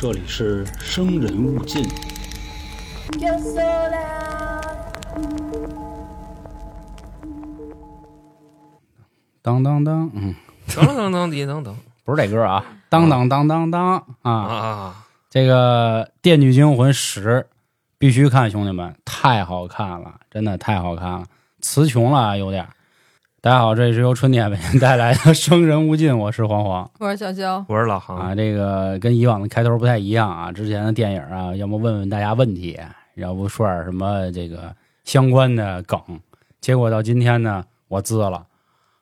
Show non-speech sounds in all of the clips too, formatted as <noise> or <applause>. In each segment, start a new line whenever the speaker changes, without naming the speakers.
这里是生人勿近。
当当当，嗯，
等等等滴等等
不是这歌啊，当当当当当啊！
啊！
这个《电锯惊魂十》必须看，兄弟们，太好看了，真的太好看了，词穷了有点儿。大家好，这里是由春天为您带来的《生人勿近》，我是黄黄
我是小肖，
我是老航，
啊。这个跟以往的开头不太一样啊，之前的电影啊，要么问问大家问题，要不说点什么这个相关的梗，结果到今天呢，我滋了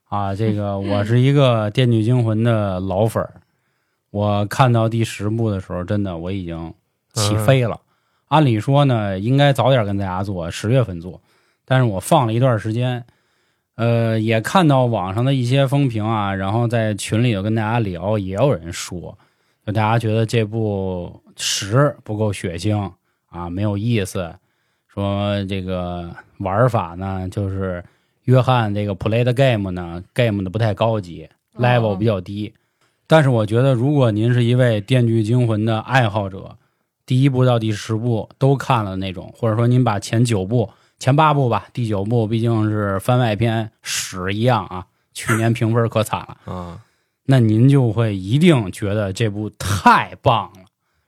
啊。这个我是一个《电锯惊魂》的老粉儿，我看到第十部的时候，真的我已经起飞了。按理说呢，应该早点跟大家做，十月份做，但是我放了一段时间。呃，也看到网上的一些风评啊，然后在群里头跟大家聊，也有人说，就大家觉得这部十不够血腥啊，没有意思，说这个玩法呢，就是约翰这个 play the game 呢，game 的不太高级，level 比较低。但是我觉得，如果您是一位《电锯惊魂》的爱好者，第一部到第十部都看了那种，或者说您把前九部、前八部吧，第九部毕竟是番外篇屎一样啊，去年评分可惨了，
啊，
那您就会一定觉得这部太棒了，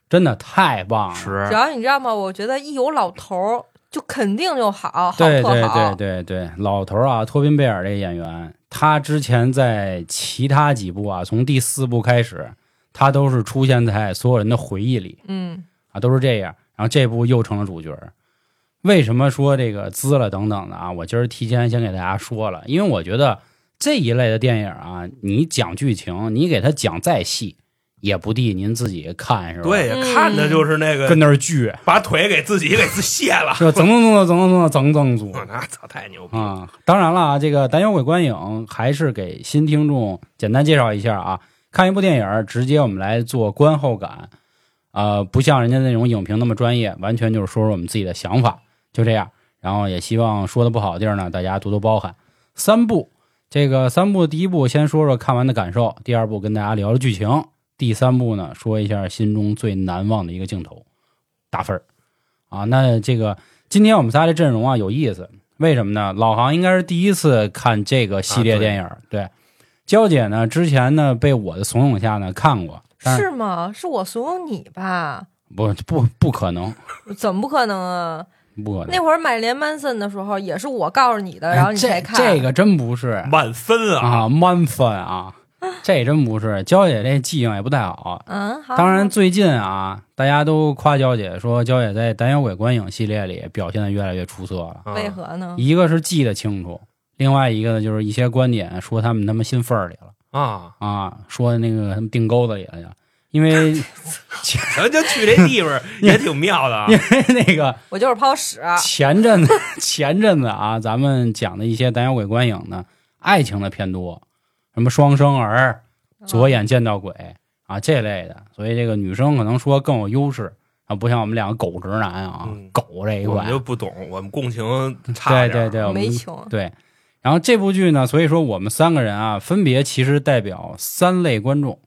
真的太棒了。
只要你知道吗？我觉得一有老头儿，就肯定就好，好
对对。对对对，老头儿啊，托宾贝尔这个演员，他之前在其他几部啊，从第四部开始，他都是出现在所有人的回忆里
嗯，
啊，都是这样。然后这部又成了主角儿。为什么说这个滋了等等的啊？我今儿提前先给大家说了，因为我觉得这一类的电影啊，你讲剧情，你给他讲再细，也不地您自己看是吧？
对，看的就是那个
跟那儿锯，
把腿给自己给卸了，
是 <laughs> 整整整整整整整整
组。<laughs> 那操，太牛逼
啊！当然了啊，这个《胆小鬼观影》还是给新听众简单介绍一下啊，看一部电影，直接我们来做观后感。呃，不像人家那种影评那么专业，完全就是说说我们自己的想法。就这样。然后也希望说的不好的地儿呢，大家多多包涵。三部，这个三部第一部先说说看完的感受，第二部跟大家聊聊剧情，第三部呢说一下心中最难忘的一个镜头，打分儿啊。那这个今天我们仨这阵容啊有意思，为什么呢？老航应该是第一次看这个系列电影，对。娇姐呢，之前呢被我的怂恿下呢看过，是
是吗？是我怂恿你吧？
不不不可能，
怎么不可能啊？
不可能。
那会儿买连曼森的时候，也是我告诉你的，然后你才
哎这
看。
这个真不是
满分啊！
啊，满分啊，<laughs> 这真不是。娇姐这记性也不太好。
嗯，好。
当然，最近啊，大家都夸娇姐说，娇姐在《胆小鬼观影》系列里表现的越来越出色了。
啊
为何呢？
一个是记得清楚，另外一个呢，就是一些观点说他们他妈心缝儿里了
啊？
啊，说那个什么腚沟子里了去，因为 <laughs>
咱就去这地方 <laughs> 也挺妙的啊
因！为那个
我就是泡屎。
前阵子 <laughs> 前阵子啊，咱们讲的一些胆小鬼观影呢，爱情的偏多，什么双生儿、左眼见到鬼啊这类的，所以这个女生可能说更有优势啊，不像我们两个狗直男啊，
嗯
狗这一块
我们，就不懂，我们共情差点儿
对对对，我们
没情。
对。然后这部剧呢，所以说我们三个人啊，分别其实代表三类观众：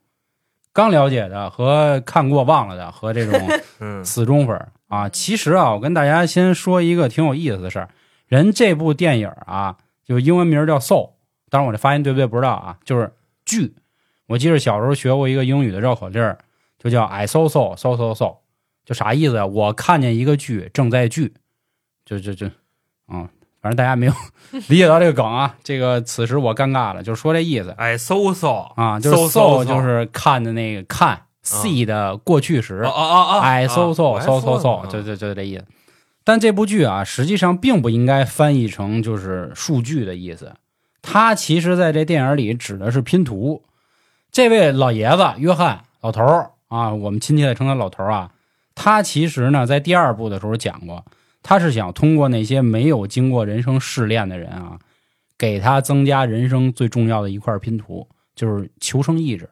刚了解的和看过忘了的，和这种 <laughs>
嗯
死忠粉儿啊。其实啊，我跟大家先说一个挺有意思的事儿。人这部电影啊，就英文名叫《Soul》，当然我这发音对不对不知道啊，就是剧。我记得小时候学过一个英语的绕口令儿，就叫 “I saw so so so so”，就啥意思啊？我看见一个剧正在剧，就就就，嗯，反正大家没有 <laughs> 理解到这个梗啊。这个此时我尴尬了，就是说这意思
哎，搜搜
啊，就是
so
so
so
就是看的那个看 see 的过去时
哦哦哦哦，
哎，搜
我
搜
还
搜搜搜，
呢
就就就这意思。但这部剧啊，实际上并不应该翻译成就是数据的意思，它其实在这电影里指的是拼图。这位老爷子约翰老头儿啊，我们亲切的称他老头儿啊，他其实呢在第二部的时候讲过，他是想通过那些没有经过人生试炼的人啊，给他增加人生最重要的一块拼图，就是求生意志。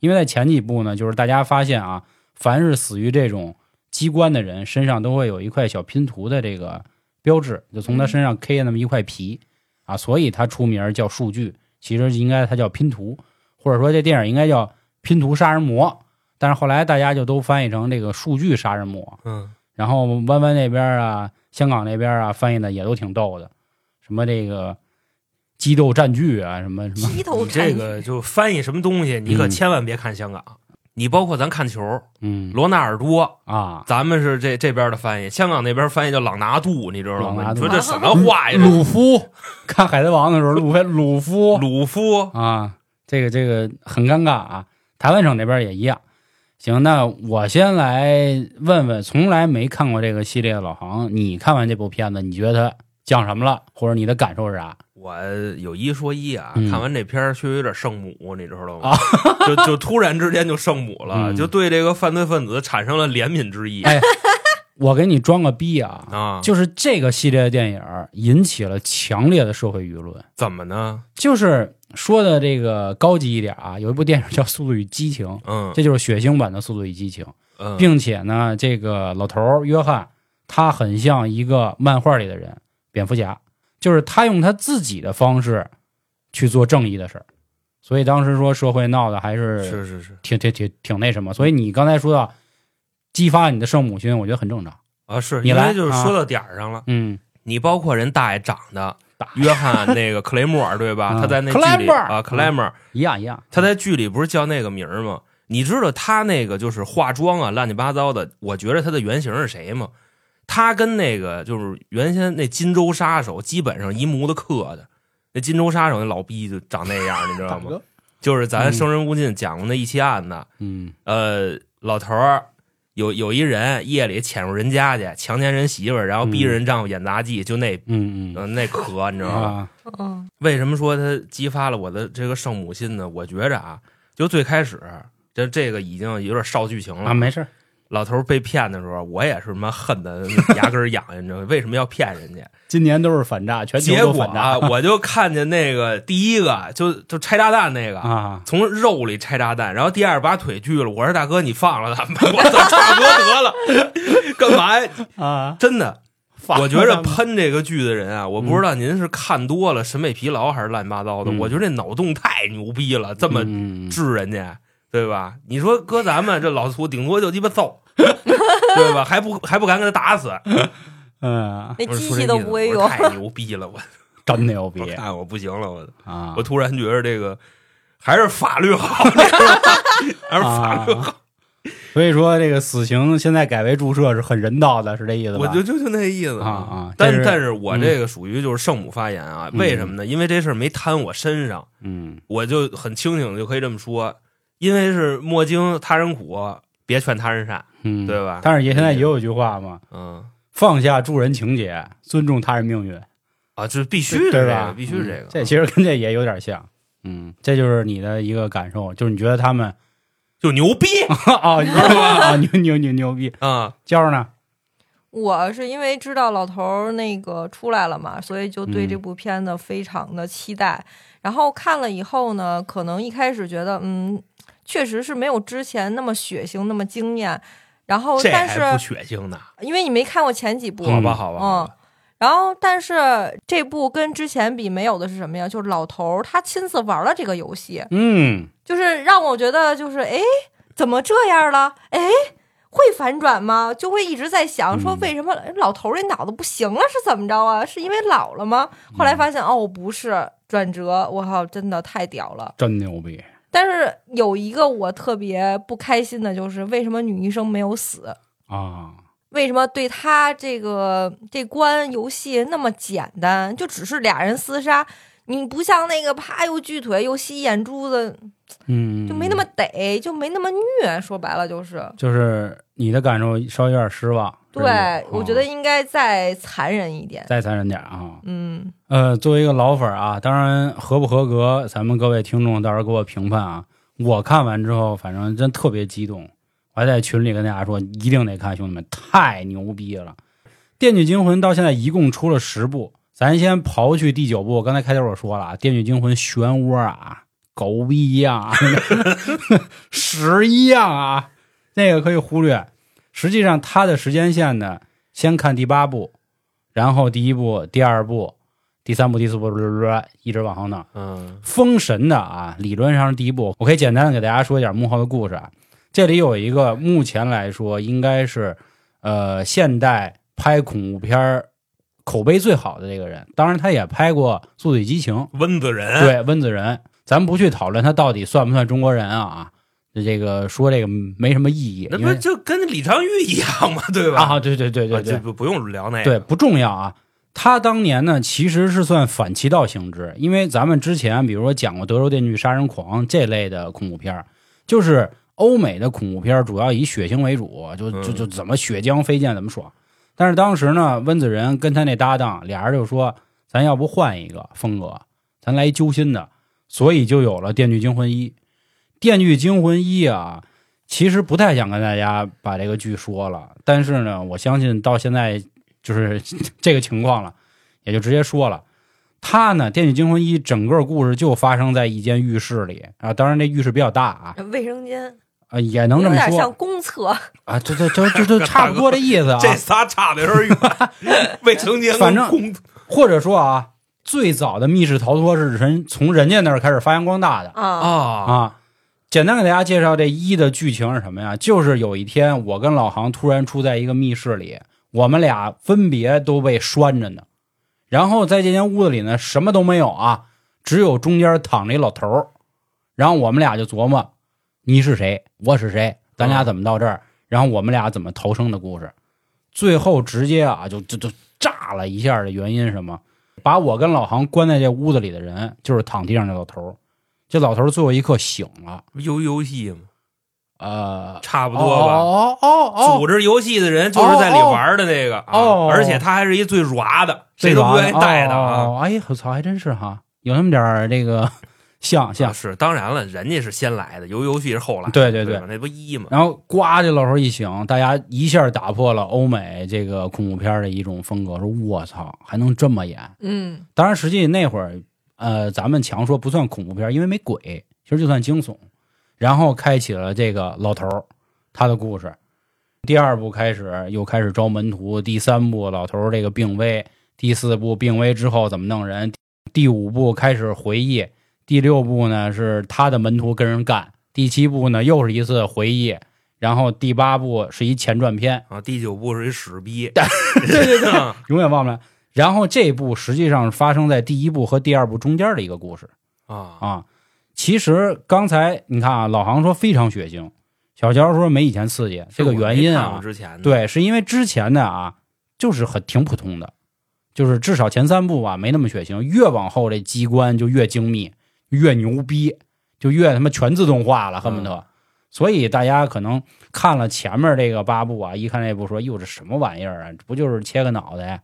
因为在前几部呢，就是大家发现啊，凡是死于这种机关的人身上都会有一块小拼图的这个标志，就从他身上 K 那么一块皮啊，所以他出名叫数据，其实应该他叫拼图，或者说这电影应该叫拼图杀人魔。但是后来大家就都翻译成这个数据杀人魔。
嗯，
然后弯弯那边啊，香港那边啊，翻译的也都挺逗的，什么这个激斗战剧啊，什么什么，
你这个就翻译什么东西，你可
嗯
千万别看香港。你包括咱看球，
嗯
罗纳尔多，
啊，
咱们是这这边的翻译，香港那边翻译叫朗拿度，你知道吗？
朗拿度
你说这什么话呀？
鲁夫看《海贼王》的时候，鲁夫鲁夫
鲁夫，
啊，这个这个很尴尬啊。台湾省那边也一样。行，那我先来问问，从来没看过这个系列的老航，你看完这部片子，你觉得它讲什么了，或者你的感受是啥？
我有一说一啊，
嗯
看完这片儿确实有点圣母，你知道吗？
啊
就就突然之间就圣母了，
嗯
就对这个犯罪分子产生了怜悯之意、
哎我给你装个逼啊，
啊！
就是这个系列的电影引起了强烈的社会舆论。
怎么呢？
就是说的这个高级一点啊，有一部电影叫《速度与激情》，
嗯
这就是血腥版的《速度与激情》，
嗯，
并且呢，这个老头儿约翰他很像一个漫画里的人，蝙蝠侠，就是他用他自己的方式去做正义的事儿，所以当时说社会闹的还是
是是是
挺挺挺挺那什么。所以你刚才说到激发你的圣母心，我觉得很正常。
啊，是
你来
就是
啊
说到点儿上了。
嗯，
你包括人大爷长的
大
约翰那个克雷默尔对吧？
嗯
他在那剧里啊，克莱默尔，
一样一样。
他在剧里不是叫那个名儿吗？你知道他那个就是化妆啊，乱七八糟的。我觉得他的原型是谁吗？他跟那个就是原先那金州杀手基本上一模子刻的。那金州杀手那老逼就长那样，你知道吗？就是咱
嗯
生人勿近讲过那一期案子，
嗯
呃，老头儿有有一人夜里潜入人家去强奸人媳妇儿，然后逼着人丈夫演杂技，就那
嗯嗯
呃那可你知道吗？
啊
嗯
为什么说他激发了我的这个圣母心呢？我觉着啊，就最开始这这个已经有点少剧情了。
啊，没事儿。
老头被骗的时候，我也是他妈恨的牙根痒痒，你知道？为什么要骗人家？<laughs>
今年都是反诈，全球
结果
都反诈
啊，<laughs> 我就看见那个第一个就就拆炸弹那个。
啊！
从肉里拆炸弹，然后第二把腿锯了。我说大哥，你放了他们，我操，差不多得了，<laughs> 干嘛呀？
啊，
真的，我觉得喷这个剧的人啊，我不知道您是看多了审美疲劳还是乱七八糟的。
嗯
我觉得这脑洞太牛逼了，这么
嗯
治人家，对吧？你说搁咱们这老粗，顶多就鸡巴揍，<laughs> 对吧？还不还不敢给他打死，
嗯，
那机器都不会用。
太 <laughs> 牛逼了，我 <laughs>
真牛逼
我看我不行了，我
啊！
我突然觉得这个还是法律好，还是法律好。
啊所以说这个死刑现在改为注射是很人道的，是这意思吧？
我就就就那意思
啊啊
但
但是
但是我这个属于就是圣母发言啊，
嗯
为什么呢？因为这事儿没摊我身上，
嗯
我就很清醒的就可以这么说，因为是莫经他人苦，别劝他人善，
嗯，
对吧
但是也现在也有一句话嘛，
嗯
放下助人情节，尊重他人命运，
啊，这必须的，
对吧？
这个必须是这个。
嗯这其实跟这也有点像。嗯，这就是你的一个感受，就是你觉得他们 <laughs>
就牛逼
啊，<laughs> 你知道吗？啊，牛牛牛牛逼！<laughs>
啊！
娇儿呢？
我是因为知道老头儿那个出来了嘛，所以就对
嗯
这部片子非常的期待。然后看了以后呢，可能一开始觉得，嗯，确实是没有之前那么血腥，那么惊艳。然后，但是
血腥呢？
因为你没看过前几部，
嗯
好吧，好吧，
嗯，然后，但是这部跟之前比没有的是什么呀？就是老头儿他亲自玩了这个游戏，
嗯，
就是让我觉得就是哎，怎么这样了？哎，会反转吗？就会一直在想说
嗯
为什么老头儿这脑子不行了是怎么着啊？是因为老了吗？后来发现哦，不是转折，我靠，真的太屌了。
真牛逼！
但是有一个我特别不开心的就是为什么女医生没有死？
啊，
为什么对他这个这关游戏那么简单？就只是俩人厮杀，你不像那个啪又锯腿又吸眼珠子，
嗯，
就没那么得，就没那么虐。说白了就是，
就是你的感受稍微有点失望。
对、我觉得应该再残忍一点。
再残忍点啊。
嗯，
呃，作为一个老粉儿啊，当然合不合格，咱们各位听众到时候给我评判啊。我看完之后，反正真特别激动，我还在群里跟大家说，一定得看，兄弟们，太牛逼了！《电锯惊魂》到现在一共出了十部，咱先刨去第九部，刚才开头我说了啊，《电锯惊魂》漩涡啊，狗逼一样啊，<laughs> 屎一样啊，那个可以忽略。实际上，它的时间线呢，先看第八部，然后第一部、第二部、第三部、第四部，一直往后弄。
嗯
封神的啊，理论上是第一部。我可以简单的给大家说一点幕后的故事啊。这里有一个，目前来说应该是呃现代拍恐怖片儿口碑最好的这个人。当然，他也拍过《速度与激情》，
温子仁，
对温子仁，咱不去讨论他到底算不算中国人啊？这个说这个没什么意义，
那不就跟李昌钰一样吗？<laughs> 对吧？
啊，对对对对对，
不不用聊那个，
对，不重要啊。他当年呢，其实是算反其道行之，因为咱们之前比如说讲过《德州电锯杀人狂》这类的恐怖片儿就是欧美的恐怖片儿主要以血腥为主，就就就怎么血浆飞溅怎么爽。但是当时呢，温子仁跟他那搭档俩人就说，咱要不换一个风格，咱来一揪心的，所以就有了《电锯惊魂一》。《电锯惊魂一》啊，其实不太想跟大家把这个剧说了，但是呢，我相信到现在就是 <laughs> 这个情况了，也就直接说了。他呢，《电锯惊魂一》整个故事就发生在一间浴室里啊，当然这浴室比较大啊，
卫生间。
啊也能这么
有点像
说
公厕，
啊，这这这这这 <laughs> 差不多这意思啊。
这仨差的有点远，未成年
反正
公
或者说啊，最早的密室逃脱是人从人家那儿开始发扬光大的。
啊。
啊。
啊。简单给大家介绍这一的剧情是什么呀？就是有一天我跟老航突然处在一个密室里，我们俩分别都被拴着呢。然后在这间屋子里呢，什么都没有啊，只有中间躺着一老头儿。然后我们俩就琢磨，你是谁，我是谁，咱俩怎么到这儿？然后我们俩怎么逃生的故事。最后直接啊，就就就炸了一下的原因是什么？把我跟老航关在这屋子里的人，就是躺地上那老头儿。这老头儿最后一刻醒了，
游游戏嘛，
呃，
差不多吧。
哦哦哦，
组织游戏的人就是在里玩的那个而且他还是一最软的，
这
谁都不愿意带的啊。
哦哎，我操，还真是哈，有那么点儿这个 <laughs> 像
啊
像。
是，当然了，人家是先来的，游游戏是后来的，
对对对
对，那不一嘛。
然后呱，这老头一醒，大家一下打破了欧美这个恐怖片的一种风格，说我操，还能这么演？
嗯
当然，实际那会儿，呃，咱们强说不算恐怖片，因为没鬼，其实就算惊悚。然后开启了这个老头儿他的故事。第二部开始又开始招门徒，第三部老头儿这个病危，第四部病危之后怎么弄人，第五部开始回忆，第六部呢是他的门徒跟人干，第七部呢又是一次回忆，然后第八部是一前传片，
啊，第九部是一屎逼，
对对对，
啊 <laughs>
永远忘不了。然后这部实际上发生在第一部和第二部中间的一个故事。
啊，
啊。其实刚才你看啊，老航说非常血腥，小乔说没以前刺激，这个原因啊，
之前
对，是因为之前的啊，就是很挺普通的，就是至少前三部啊没那么血腥，越往后这机关就越精密，越牛逼，就越他妈全自动化了，恨不得。所以大家可能看了前面这个八部啊，一看这部说，哟，这什么玩意儿啊？不就是切个脑袋，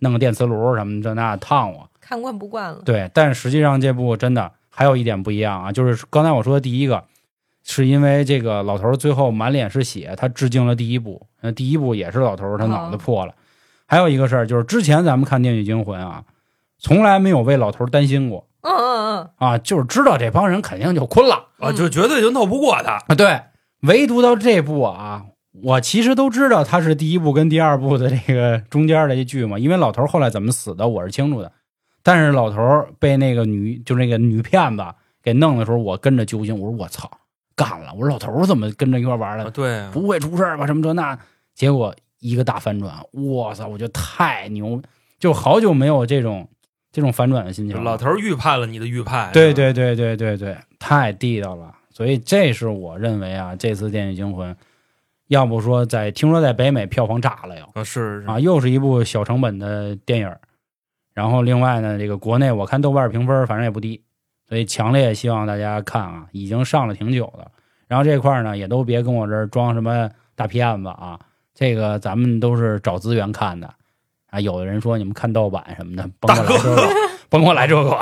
弄个电磁炉什么这那烫我？
看惯不惯了。
对，但实际上这部真的还有一点不一样啊，就是刚才我说的第一个，是因为这个老头儿最后满脸是血，他致敬了第一部，那第一部也是老头儿他脑子破了。还有一个事儿就是之前咱们看《电锯惊魂》啊，从来没有为老头儿担心过
嗯嗯
啊，就是知道这帮人肯定就困了
啊，就绝对就弄不过他。
啊，对，唯独到这部啊。我其实都知道他是第一部跟第二部的这个中间的一剧嘛，因为老头后来怎么死的我是清楚的，但是老头被那个女就那个女骗子给弄的时候，我跟着揪心，我说我操，干了！我说老头怎么跟着一块玩
啊
了？
对啊，
不会出事儿吧？什么这那？结果一个大反转，我操！我觉得太牛，就好久没有这种这种反转的心情。
老头预判了你的预判。
对对对对对对，太地道了。所以这是我认为啊，这次《电锯惊魂》，要不说在听说在北美票房炸了又
啊，是是
啊，又是一部小成本的电影。然后另外呢，这个国内我看豆瓣评分反正也不低，所以强烈希望大家看啊，已经上了挺久了。然后这块儿呢，也都别跟我这儿装什么大骗子啊，这个咱们都是找资源看的啊。有的人说你们看盗版什么的，甭给我来这个，甭给我来这个。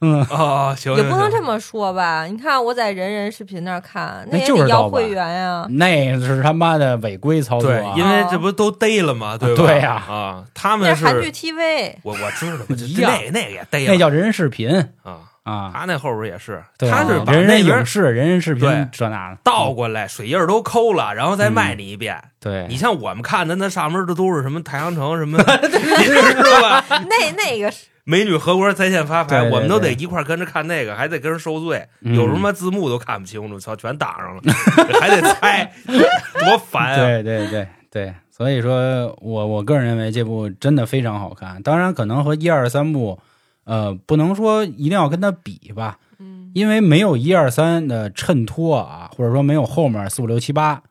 嗯，
啊，行，
也不能这
么
么说吧？你看我在人人视频那儿看，
那
也得要会员呀。
那是他妈的违规操作、
因为这不都逮了吗？对吧？
对呀
啊，他们是
那韩剧 TV，
我我知道，那那个也逮了，
那叫人人视频
啊，
啊。
他那后边也是，
对
他是把
人人影视、人人视频这那的
倒过来，水印都抠了，然后再卖你一遍。
对，
你像我们看的那上面的都是什么太阳城什么，<laughs> 你知道吧？
那那个是
美女合国在线发牌，我们都得一块跟着看那个，还得跟人受罪，
嗯
有什么字幕都看不清楚，操，全挡上了，<laughs> 还得猜，<laughs> 多烦啊！
对对对对，所以说我我个人认为这部真的非常好看。当然，可能和一二三部，呃，不能说一定要跟它比吧，
嗯，
因为没有一二三的衬托啊，或者说没有后面四五六七八，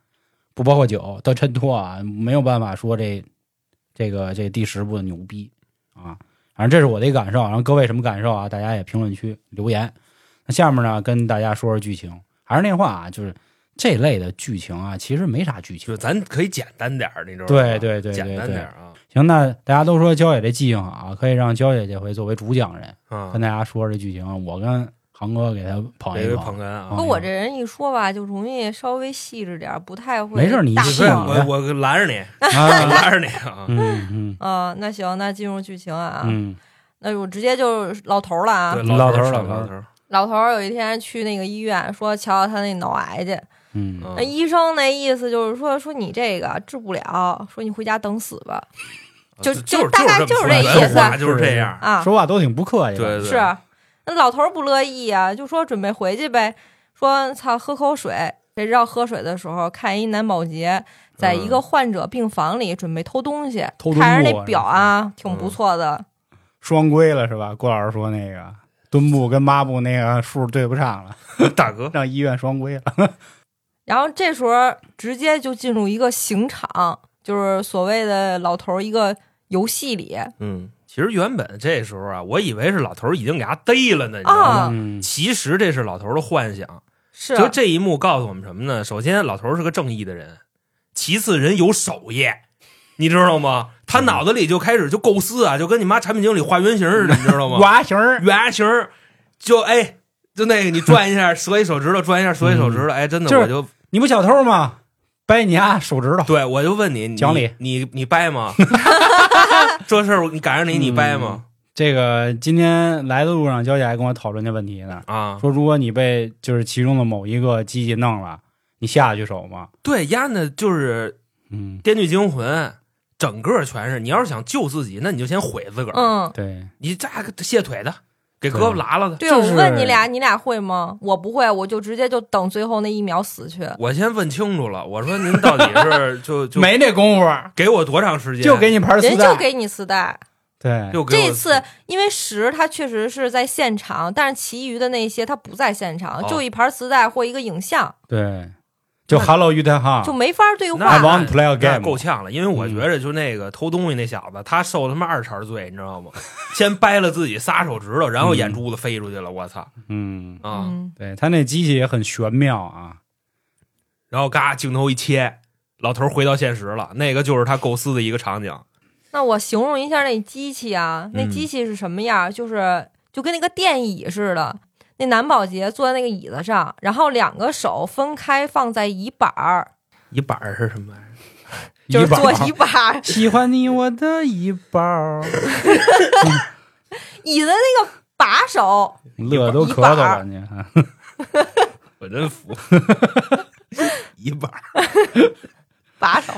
不包括九的衬托啊，没有办法说这这个这第十部的牛逼啊。反正这是我的一个感受，然后各位什么感受啊？大家也评论区留言。那下面呢，跟大家说说剧情。还是那话啊，就是这类的剧情啊，其实没啥剧情
就。咱可以简单点儿，你知道吗？
对对对对
简单
对
点儿啊
行，那大家都说焦姐这记性好，可以让焦姐这回作为主讲人
啊
跟！大家说说这剧情。我跟航哥给他捧一
别
捧。
捧哏啊！
嗯
跟我这人一说吧，就容易稍微细致点，不太会
没事你
大
细
我我拦着你，<laughs> 我
啊，
拦着你啊！
嗯嗯
啊。那行，那进入剧情啊，
嗯，
那我直接就是老头了啊。
老头老头
老头，
老头有一天去那个医院，说瞧瞧他那脑癌去。
嗯
嗯
那医生那意思就是说，说你这个治不了，说你回家等死吧。就
就
就是大概就是这意思
就是这样。
啊，
说话都挺不客气的。
对对，
是，那老头儿不乐意啊，就说准备回去呗，说操，喝口水。谁知道喝水的时候，看一男保洁在一个患者病房里准备偷东西，
偷
看着那表啊，挺不错的。
双规了是吧？郭老师说那个墩布跟抹布那个数对不上了，<laughs>
大哥，
让医院双规了。<laughs>
然后这时候直接就进入一个刑场，就是所谓的老头儿一个游戏里
嗯，其实原本这时候啊，我以为是老头儿已经给他逮了呢，你知道吗？其实这是老头儿的幻想。
是
就这一幕告诉我们什么呢？首先，老头儿是个正义的人；其次，人有手艺，你知道吗？他脑子里就开始就构思啊，就跟你妈产品经理画原型似的，你知道吗？<laughs>
原型儿
原型儿就哎，就那个你转一下 <laughs> 折一手指头，转一下折一手指头，哎，真的
就是
我就
你不小偷吗？掰你丫手指头。
对我就问你，你
讲理
你你掰吗？<laughs> 这事儿你赶上你，你掰吗？
这个今天来的路上，娇姐还跟我讨论这问题呢，
啊，
说如果你被就是其中的某一个机器弄了，你下得去手吗？
对，丫的就是
嗯，《
电锯惊魂》，整个全是你要是想救自己，那你就先毁自个儿，
嗯，
对，
你这个卸腿的，给胳膊拉了的。
对，
就是
我问你俩，你俩会吗？我不会，我就直接就等最后那一秒死去。
我先问清楚了，我说您到底是 <laughs> 就就
没那功夫，
给我多长时间？
就给你盘磁带。
人就给你磁带。
对，
就给我
这次因为十他确实是在现场，但是其余的那些他不在现场，
哦
就一盘磁带或一个影像，
对，就 Hello 于太哈
就，没法对话。
want to play a
那
game
够呛了，因为我
嗯
觉着就那个偷东西那小子，他受他妈二茬罪，你知道吗？先掰了自己仨手指头，然后眼珠子飞出去了，我操
嗯，
啊！
嗯，
对他那机器也很玄妙啊。
然后嘎镜头一切，老头回到现实了，那个就是他构思的一个场景。
那我形容一下那机器啊，那
嗯
机器是什么样？就是就跟那个电椅似的。那男保洁坐在那个椅子上，然后两个手分开放在椅板儿，
椅板儿是什么玩意儿？<laughs>
就是坐椅板儿，<laughs>
喜欢你我的一包，
椅子那个把手，<laughs>
乐都咳嗽了你。
我真服，椅板儿，
把手，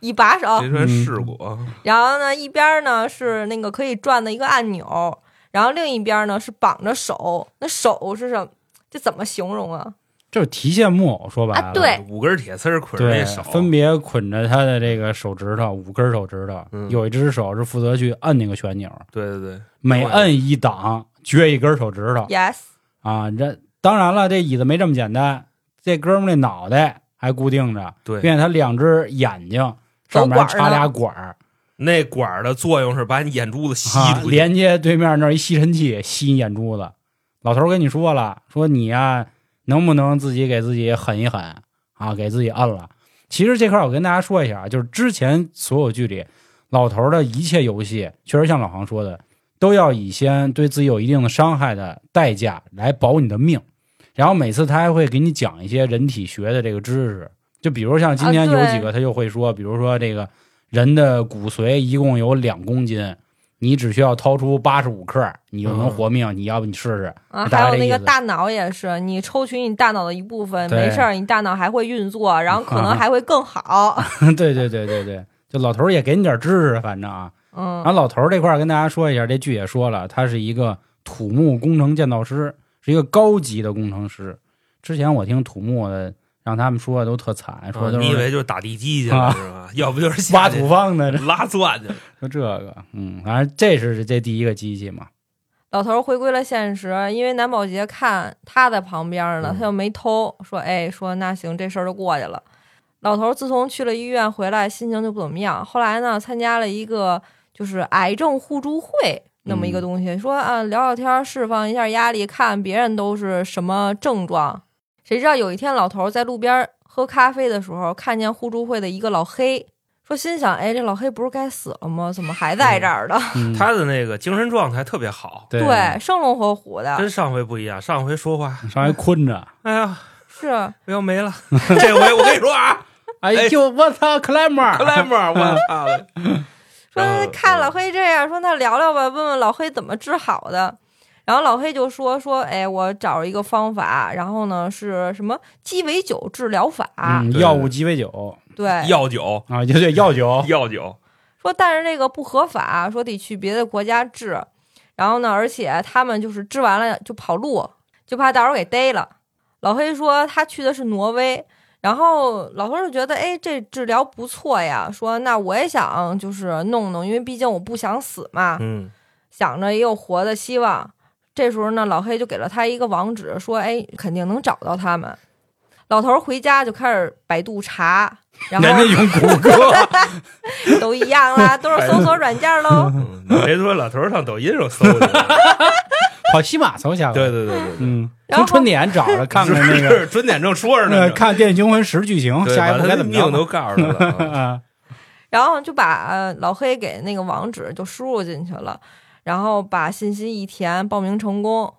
一把手。
没说试过。
然后呢，一边呢是那个可以转的一个按钮，然后另一边呢是绑着手。那手是什么？这怎么形容啊？
就是提线木偶，说白了，
啊对
五根铁丝捆着手，
分别捆着他的这个手指头，五根手指头，
嗯
有一只手是负责去摁那个旋钮，
对对对，
每摁一档撅一根手指头
Yes，
啊。这当然了，这椅子没这么简单，这哥们儿那脑袋还固定着，
对
并且他两只眼睛上面还插俩管儿
那管儿的作用是把你眼珠子吸
啊，
出去。
连接对面那儿一吸尘器吸你眼珠子。老头儿跟你说了，说你呀、能不能自己给自己狠一狠啊，给自己摁了。其实这块儿我跟大家说一下啊，就是之前所有剧里，老头儿的一切游戏，确实像老黄说的，都要以先对自己有一定的伤害的代价来保你的命。然后每次他还会给你讲一些人体学的这个知识，就比如像今天有几个他就会说，比如说这个人的骨髓一共有两公斤，你只需要掏出八十五克，你就能活命。你要不你试试？
啊，还有那个大脑也是，你抽取你大脑的一部分，没事儿，你大脑还会运作，然后可能
啊 <laughs>
还会更好。<laughs>
对对对对对，就老头儿也给你点知识，反正啊，
嗯
然后老头儿这块儿跟大家说一下，这剧也说了，他是一个土木工程建造师，是一个高级的工程师。之前我听土木的让他们说的都特惨，说
啊
都是
你以为就是打地基去了
啊
是吧？<laughs> 要不就是
挖土方的，<laughs>
拉钻去了。
说这个，嗯，反正这是这第一个机器嘛，
老头儿回归了现实，因为南宝杰看他在旁边呢，
嗯
他就没偷，说哎，说那行，这事儿就过去了。老头儿自从去了医院回来，心情就不怎么样。后来呢，参加了一个就是癌症互助会那么一个东西，说啊聊聊天儿，释放一下压力，看别人都是什么症状。谁知道有一天，老头儿在路边儿喝咖啡的时候，看见互助会的一个老黑，说心想，哎，这老黑不是该死了吗？怎么还在这儿呢？<laughs>
嗯、
他的那个精神状态特别好，
对
对，生龙活虎的，
跟上回不一样。上回说话，
上回困着，
哎呀，
是。
我要没了。这回我跟你说啊，<laughs>
哎呦我操，克莱默尔，
克莱默尔，我操！<laughs>
说看老黑这样，说那聊聊吧，问问老黑怎么治好的。然后老黑就说说，哎，我找着一个方法，然后呢是什么鸡尾酒治疗法，
嗯，药物鸡尾酒
对，
药酒，
啊，就对药酒，
药酒，<laughs>
说但是这个不合法，说得去别的国家治。然后呢，而且他们就是治完了就跑路，就怕到时候给逮了。老黑说他去的是挪威，然后老头就觉得，哎，这治疗不错呀，说那我也想就是弄弄，因为毕竟我不想死嘛。
嗯，
想着也有活的希望。这时候呢，老黑就给了他一个网址，说：“哎，肯定能找到他们。”老头回家就开始百度查，然后
人家用谷歌，<laughs>
都一样啦，都是搜索软件喽。
别说老头上抖音上搜去了，<laughs>
跑西马搜下
对，对对对对，
嗯，
然后
从春点找着看看那个，
是准点正说着呢，
看《电锯惊魂》十剧情，下一步
把他的
该怎么
命都告诉他了？<laughs>
然后就把、呃老黑给那个网址就输入进去了，然后把信息一填，报名成功。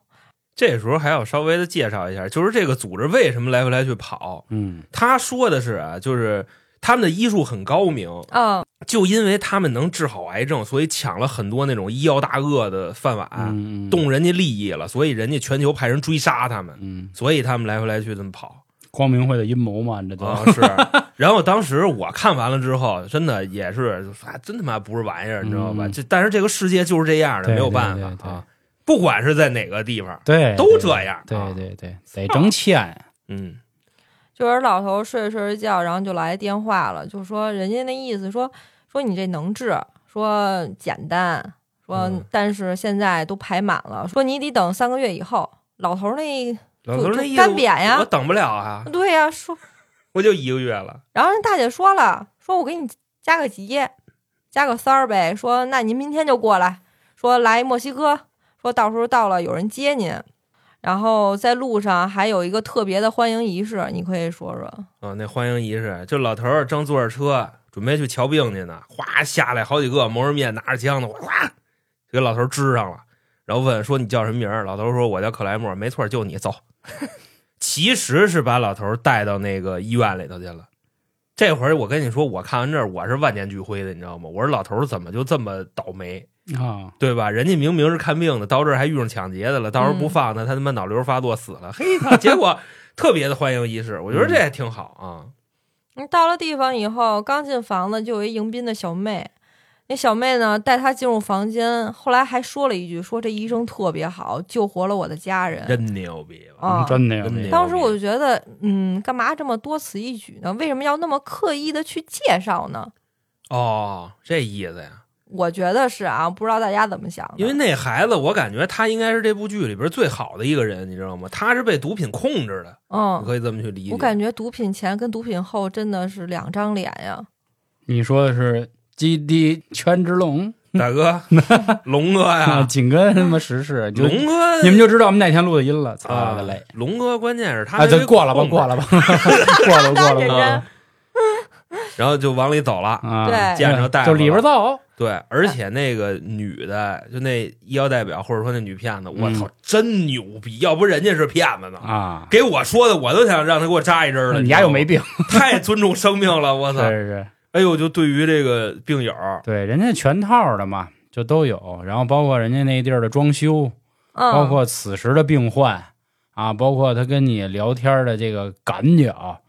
这时候还要稍微的介绍一下，就是这个组织为什么来回来去跑。
嗯。
他说的是啊，就是他们的医术很高明，
嗯，
就因为他们能治好癌症，所以抢了很多那种医药大鳄的饭碗，
嗯，
动人家利益了，所以人家全球派人追杀他们，
嗯，
所以他们来回来去这么跑
光明会的阴谋嘛，这都
啊、是。<laughs> 然后当时我看完了之后，真的也是，啊，真他妈不是玩意儿，你知道吧？
嗯
这但是这个世界就是这样的，没有办法啊。不管是在哪个地方，
对
都这样
对
啊
对对，得挣钱，
嗯
就是老头睡着睡着觉，然后就来电话了，就说人家那意思说说你这能治，说简单，说、
嗯
但是现在都排满了，说你得等三个月以后。老头那就
老头儿那意思
干瘪呀
我等不了啊，
对呀、说，<laughs>
我就一个月了。
然后人大姐说了，说我给你加个急，加个三儿呗，说那您明天就过来，说来墨西哥，说到时候到了有人接您。然后在路上还有一个特别的欢迎仪式，你可以说说。
啊，那欢迎仪式，就老头儿正坐着车准备去瞧病去呢，哗下来好几个蒙着面拿着枪的，哗给老头儿支上了，然后问说你叫什么名儿？老头儿说我叫克莱默，没错，就你走。<laughs> 其实是把老头带到那个医院里头去了。这会儿我跟你说，我看完这儿我是万念俱灰的，你知道吗？我说老头儿怎么就这么倒霉，
啊，
对吧？人家明明是看病的，到这儿还遇上抢劫的了，到时候不放他，他他妈脑瘤发作死了，嘿，结果 <laughs> 特别的欢迎仪式，我觉得这也挺好啊。
嗯，到了地方以后，刚进房子就有一迎宾的小妹，那小妹呢带他进入房间，后来还说了一句，说这医生特别好，救活了我的家人。
真牛逼！
啊，
嗯真的
当时我就觉得，嗯，干嘛这么多此一举呢？为什么要那么刻意的去介绍呢？
哦，这意思呀。
我觉得是啊，不知道大家怎么想的。
因为那孩子，我感觉他应该是这部剧里边最好的一个人，你知道吗？他是被毒品控制的，你
嗯，
可以这么去理解。
我感觉毒品前跟毒品后真的是两张脸呀。
你说的是基地权志龙
大哥，<laughs> 龙哥
啊，
呀，
紧跟他妈时事，
龙哥，
你们就知道我们哪天录的音了，操
啊
的嘞！，
龙哥，关键是他
啊，
这
这过了吧，过了吧，<laughs> 过了过了
认真
过了
然后就往里走了。
啊！
对
见着大夫
就里边
了
走，
对，而且那个女的，就那医药代表或者说那女骗子，我
嗯
操，真牛逼！要不人家是骗子呢。
啊，
给我说的，我都想让他给我扎一针了。
你家又没病，
太尊重生命了，我
是
操！
是 <laughs> 是，
哎呦，就对于这个病友，
对，人家全套的嘛，就都有，然后包括人家那地儿的装修，
嗯，
包括此时的病患啊，包括他跟你聊天的这个感觉啊，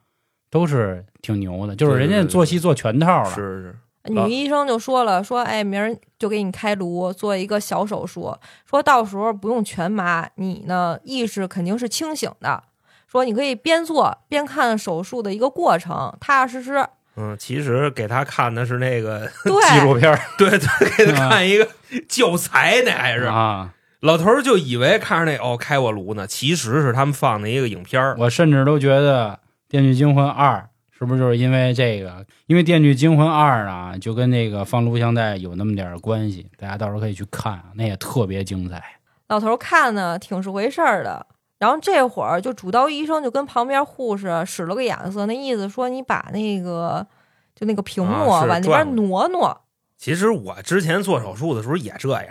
都是挺牛的，就是人家做戏做全套了。
是是，
女医生就说了，说哎，明儿就给你开颅做一个小手术，说到时候不用全麻，你呢意识肯定是清醒的，说你可以边做边看手术的一个过程，踏踏实实。
嗯，其实给他看的是那个，<laughs>
纪，录片儿
对 <laughs> 对，<laughs> 给他看一个教材，那还是
啊，
老头儿就以为看着那哦开过炉呢，其实是他们放的一个影片儿。
我甚至都觉得《电锯惊魂二》是不是就是因为这个？因为《电锯惊魂二》啊，就跟那个放录像带有那么点儿关系，大家到时候可以去看啊，那也特别精彩。
老头看呢挺是回事儿的。然后这会儿就主刀医生就跟旁边护士使了个眼色，那意思说你把那个就那个屏幕
啊
往那边挪挪
其实我之前做手术的时候也这样，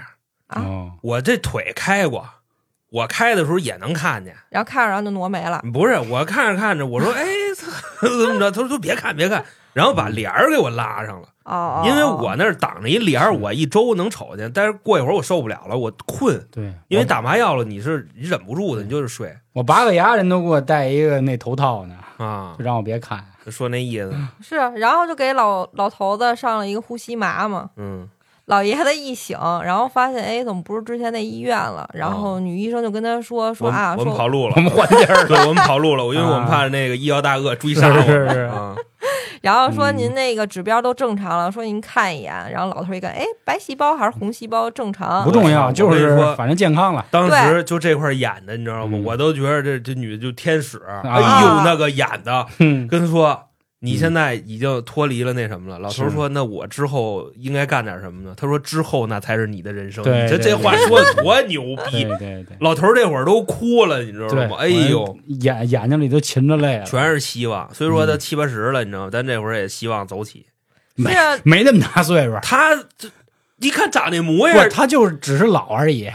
啊，
哦，
我这腿开过，我开的时候也能看见。
然后看着然后就挪没了。
不是，我看着看着，我说 <laughs> 哎，怎么着？他说说别看别看，然后把帘儿给我拉上了，
哦，
因为我那儿挡着一帘儿，我一周能瞅见。但是过一会儿我受不了了，我困，
对，
因为打麻药了，你是忍不住的，你就是睡。
我拔个牙，人都给我戴一个那头套呢，
啊。
就。让我别看。
说那意思，
是，然后就给老老头子上了一个呼吸麻嘛。
嗯，
老爷子一醒，然后发现哎，怎么不是之前那医院了？然后女医生就跟他说说
我们
啊，<laughs>
我们跑路了。
我，们换地儿
对，我们跑路了，因为我们怕那个医药大鳄追杀我。
是是是。
啊。
然后说
嗯
您那个指标都正常了，说您看一眼。然后老头一看，哎，白细胞还是红细胞正常
不？重要，就是
说
反正健康了。
当时就这块演的，你知道吗？
嗯
我都觉得这这女的就天使，哎呦，那个演的，
嗯，
跟他说。你现在已经脱离了那什么了，老头说：“那我之后应该干点什么呢？”他说：“之后那才是你的人生。”你这这话说的多牛逼！
对对对，
老头这会儿都哭了，你知道，吗？哎呦，
眼眼睛里都噙着泪了，
全是希望。虽说他
嗯
七八十了，你知道吗？但这会儿也希望走起。
没没那么大岁数，
他这一看长那模，样，
他就是只是老而已，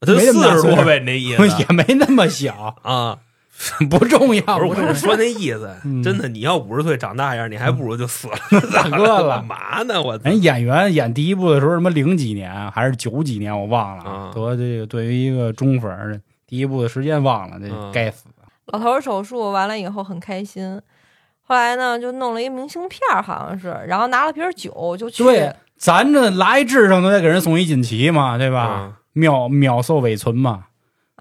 他四十多呗，你那意思 <laughs>
也没那么小，
啊？<laughs>
不重要，
不是，我
不重要。
是说那意思
嗯，
真的，你要五十岁长大样，你还不如就死了，<laughs>
大哥了。
干嘛呢？我操
人演员演第一部的时候，什么零几年还是九几年，我忘了
啊。
得这个对于一个中粉儿，第一部的时间忘了，这
嗯
该死。
老头儿手术完了以后很开心，后来呢就弄了一明信片儿，好像是，然后拿了瓶酒就去。
对，咱这来智上都得给人送一锦旗嘛，对吧？
啊。
秒秒寿尾存嘛，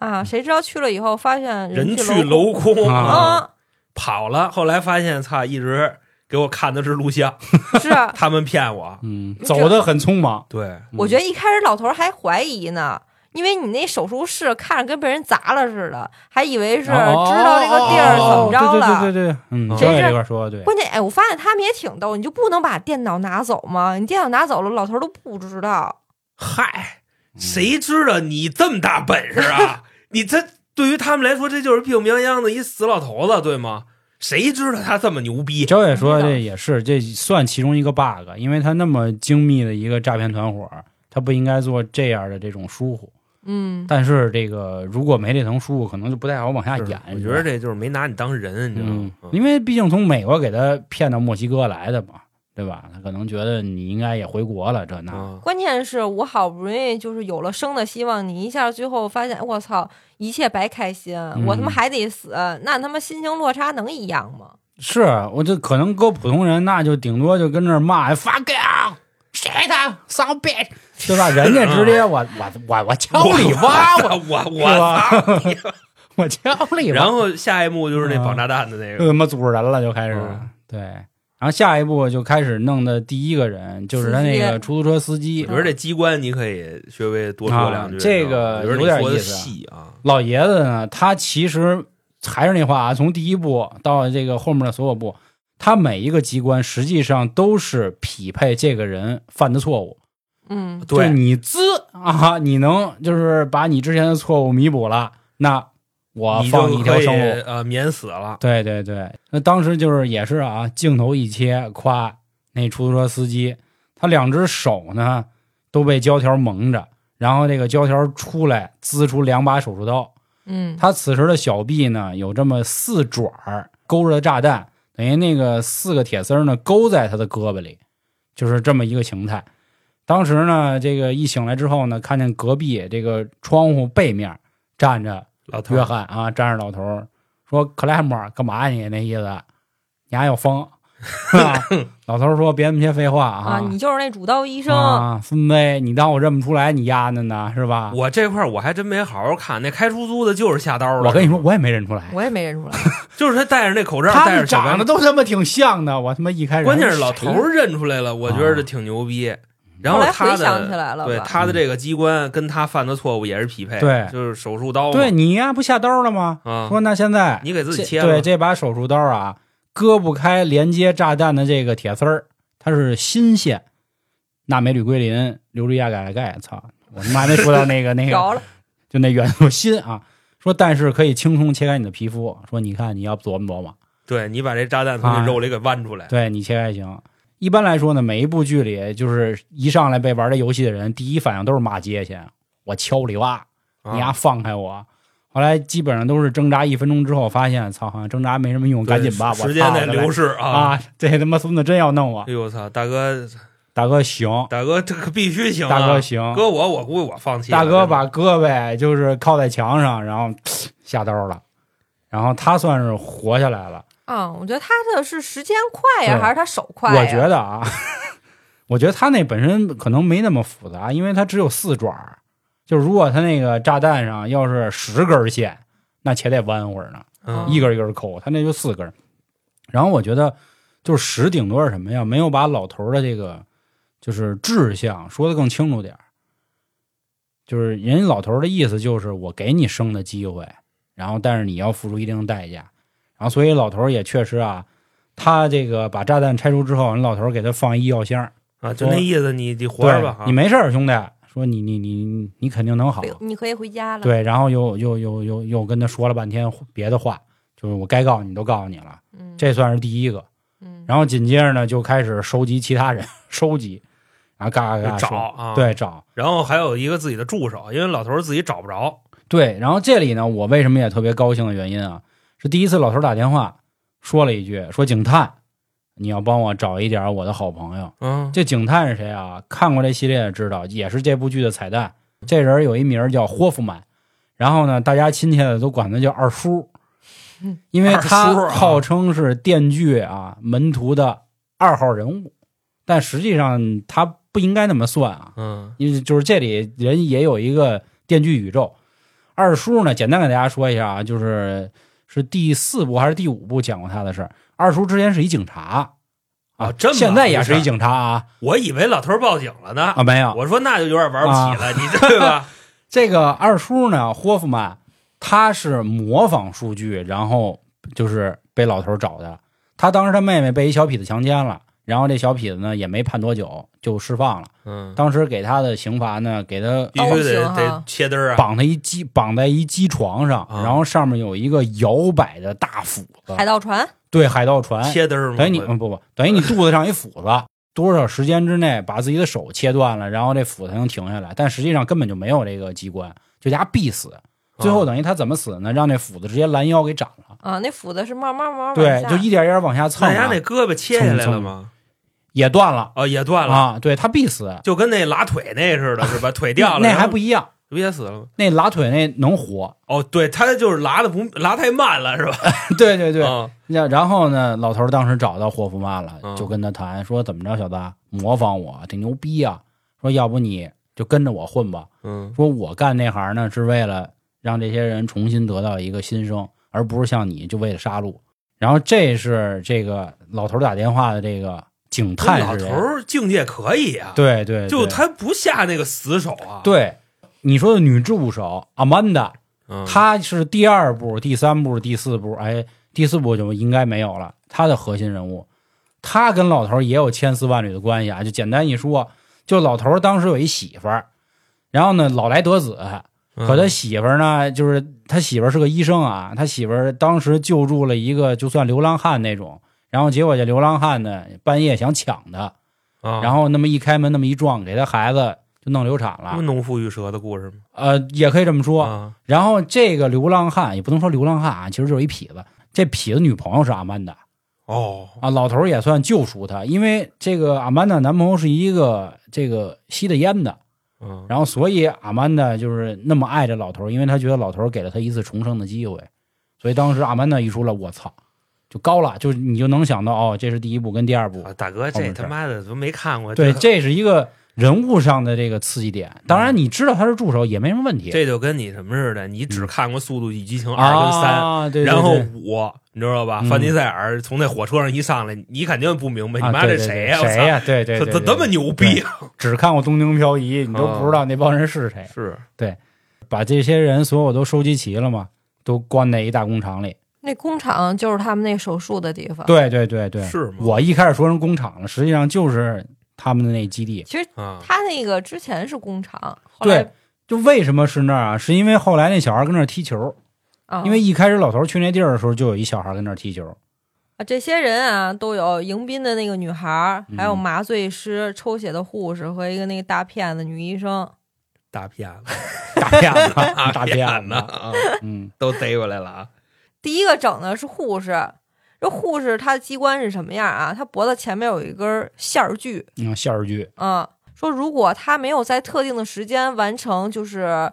啊，谁知道去了以后发现
人
去
去楼空
啊
啊，
跑了。后来发现，操，一直给我看的是录像，<laughs>
是啊，
他们骗我。
嗯，走的很匆忙。
对，
嗯
我觉得一开始老头儿还怀疑呢。因为你那手术室看着跟被人砸了似的，还以为是知道这个地儿怎么着
哦
了。
对对对对对，嗯，
谁
这块说对。
关键哎，我发现他们也挺逗，你就不能把电脑拿走吗？你电脑拿走了，老头儿都不知道。
嗨，谁知道你这么大本事啊？<laughs> 你这对于他们来说，这就是病殃殃的一死老头子，对吗？谁知道他这么牛逼？
焦野说这也是，这算其中一个 bug，因为他那么精密的一个诈骗团伙，他不应该做这样的这种疏忽。
嗯，
但是这个如果没这层疏忽，可能就不太好往下演。
我觉得这就是没拿你当人，你知道
嗯
吗？，
因为毕竟从美国给他骗到墨西哥来的嘛，对吧？他可能觉得你应该也回国了，这那。
啊，
关键是我好不容易就是有了生的希望，你一下最后发现，我操，一切白开心，我他妈还得死，那他妈心情落差能一样吗？
是我这可能搁普通人，那就顶多就跟那儿骂 fuck you，谁他丧 bitch，对吧？人家直接我我我我敲你挖我
我我我
敲你挖，
然后下一幕就是那绑炸弹的那个，
就他妈组织人了，就开始、
嗯
对。然后下一步就开始弄的第一个人就是他那个出租车司机
我觉得这机关你可以稍微多说两句。
啊这个有点意思
细啊，
老爷子呢，他其实还是那话啊，从第一部到这个后面的所有部，他每一个机关实际上都是匹配这个人犯的错误。
嗯，
对，
你滋啊，你能就是把你之前的错误弥补了，那我放一条生路。
呃免死了。
对对对，那当时就是也是啊，镜头一切，夸那出租车司机，他两只手呢都被胶条蒙着，然后这个胶条出来滋出两把手术刀。
嗯，
他此时的小臂呢有这么四爪儿勾着炸弹，等于那个四个铁丝呢勾在他的胳膊里，就是这么一个形态。当时呢，这个一醒来之后呢，看见隔壁这个窗户背面站着约
老头儿，
翰啊，站着老头儿，说克莱默干嘛你那意思？你还要疯？<laughs> 老头儿说别那么些废话
啊，你就是那主刀医生，
啊，孙子，你当我认不出来你丫的呢是吧？
我这块我还真没好好看，那开出租的就是下刀的。
我跟你说，我也没认出来，
我也没认出来。<laughs>
就是他戴着那口罩，
他们长得都他妈挺像的，我他妈一开始
关键是老头认出来了，我觉得这挺牛逼。然后他的对他的这个机关跟他犯的错误也是匹配，
对
就是手术刀。
对你呀不下刀了吗？
啊，
说那现在
你给自己切了
对这把手术刀啊，割不开连接炸弹的这个铁丝儿，它是新线，钠镁铝硅磷硫氯亚钙钙，操！我他妈还没说到那个 <laughs> 那个，就那元素锌啊。说但是可以轻松切开你的皮肤。说你看你要琢磨琢磨，
对你把这炸弹从
啊
你肉里给剜出来。
对你切开行。一般来说呢，每一部剧里，就是一上来被玩这游戏的人，第一反应都是骂街去，我敲里哇，你丫
啊，
放开我！后来基本上都是挣扎一分钟之后，发现操，好像挣扎没什么用，赶紧吧，我
时间在流逝啊！
啊！这他妈孙子真要弄我
哎，呦我操，大哥，
大哥行，
大哥，这可必须行啊！
大哥行，
搁我，我估计我放弃。
大哥把胳膊就是靠在墙上，然后 <tsk> 下刀了，然后他算是活下来了。
啊，我觉得他的是时间快呀，还是他手快？
我觉得啊，<laughs> 我觉得他那本身可能没那么复杂，因为他只有四爪儿。就如果他那个炸弹上要是十根线，那且得弯会儿呢，
嗯
一根一根抠，他那就四根。然后我觉得就是十顶多是什么呀？没有把老头儿的这个就是志向说的更清楚点儿。就是人家老头儿的意思就是我给你生的机会，然后但是你要付出一定的代价。所以老头儿也确实啊，他这个把炸弹拆除之后，人老头儿给他放医药箱，
啊，就那意思，你你活着吧，
你没事儿，兄弟，说你你你你肯定能好。
你可以回家了。，
对，然后又又又又又跟他说了半天别的话，就是我该告诉你都告诉你了，
嗯，
这算是第一个。
嗯，
然后紧接着呢，就开始收集其他人，<laughs> 收集，然后嘎嘎嘎
找啊，，
对找
然后还有一个自己的助手，因为老头儿自己找不着，
对。然后这里呢，我为什么也特别高兴的原因啊，是第一次老头打电话说了一句，说警探，你要帮我找一点我的好朋友。
嗯，
这警探是谁啊？看过这系列的知道，也是这部剧的彩蛋。这人有一名叫霍夫曼，然后呢，大家亲切的都管他叫二叔，因为他
啊
号称是电锯啊门徒的二号人物，但实际上他不应该那么算啊，
嗯
因为就是这里人也有一个电锯宇宙。二叔呢，简单给大家说一下啊，就是是第四部还是第五部讲过他的事儿。二叔之前是一警察
啊这么
现在也是一警察啊
我以为老头报警了呢，
啊，没有，
我说那就有点玩不起了，你这对吧？<laughs>
这个二叔呢，霍夫曼，他是模仿数据，然后就是被老头找的。他当时他妹妹被一小痞子强奸了，然后这小痞子呢也没判多久就释放了。
嗯，
当时给他的刑罚呢，给他
必须得得切墩儿啊，
绑他一机绑在一机床上，
啊
然后上面有一个摇摆的大斧子，
海盗船，
对海盗船，
切墩儿嘛，
等于你嗯不不，等于你肚子上一斧子，多少时间之内把自己的手切断了，然后这斧子才能停下来。但实际上根本就没有这个机关，就给他必死。最后等于他怎么死呢？让那斧子直接拦腰给斩了。
啊，那斧子是慢慢慢慢往
对，就一点一点往下蹭、啊
那家那，胳膊切下来了吗？
也断了
哦，也断了，
啊。对他必死，
就跟那拉腿那似的，是吧？腿掉了，
那还不一样。
不也死了吗？
那拉腿那能活，
哦，对他就是拉的不拉太慢了，是吧？
对 <laughs> 对对。
啊
那然后呢，老头儿当时找到霍夫曼了，
嗯
就跟他谈说怎么着，小子模仿我挺牛逼啊，说要不你就跟着我混吧。
嗯
说我干那行呢，是为了让这些人重新得到一个新生，而不是像你就为了杀戮。然后这是这个老头打电话的这个警探
老头儿境界可以啊，，
对对，对
就他不下那个死手啊，，
对你说的女助手阿曼达，
嗯、
她是第二部、第三部、第四部，哎，第四部就应该没有了。她的核心人物，她跟老头也有千丝万缕的关系啊。就简单一说，就老头当时有一媳妇儿，然后呢老来得子，
嗯
可他媳妇儿呢，就是他媳妇儿是个医生啊，他媳妇儿当时救助了一个就算流浪汉那种，然后结果这流浪汉呢半夜想抢他，
啊，
然后那么一开门那么一撞，给他孩子就弄流产了，
农夫与蛇的故事吗？
呃，也可以这么说。
啊，
然后这个流浪汉也不能说流浪汉啊，其实就是一痞子。这痞子女朋友是阿曼达。
哦，
啊，老头也算救赎他，因为这个阿曼达男朋友是一个这个吸的烟的，
嗯，
然后所以阿曼达就是那么爱这老头，因为他觉得老头给了他一次重生的机会，所以当时阿曼达一出来，我操，就高了，就你就能想到哦，这是第一部跟第二部。
啊大哥，这他妈的都没看过，
对，
这
这是一个人物上的这个刺激点。当然，你知道他是助手也没什么问题。
这就跟你什么似的，你只看过《速度与激情二》跟三、然后五，你知道吧？
嗯
范迪塞尔从那火车上一上来，你肯定不明白，你妈这谁呀？
对谁呀？对对，
我操，
对对
怎怎么牛逼啊？
只看过《东京漂移》，你都不知道那帮人是谁。
是对
把这些人所有都收集齐了嘛，都关在一大工厂里。
那工厂就是他们那手术的地方。
对对对对，
是吗
我一开始说成工厂了，实际上就是他们的那基地。
其实
啊，
他那个之前是工厂，后来
对，就为什么是那儿啊？是因为后来那小孩跟那儿踢球，
啊，
因为一开始老头去那地儿的时候，就有一小孩跟那儿踢球。
啊这些人啊都有迎宾的那个女孩儿，还有
嗯
麻醉师、抽血的护士和一个那个大骗子女医生。
大骗子，
大骗子，<laughs> 大
大
骗
子，啊，
嗯
都逮过来了啊！
第一个整的是护士，这护士她的机关是什么样啊？她脖子前面有一根线儿锯，
嗯，线儿锯，
嗯，说如果她没有在特定的时间完成，就是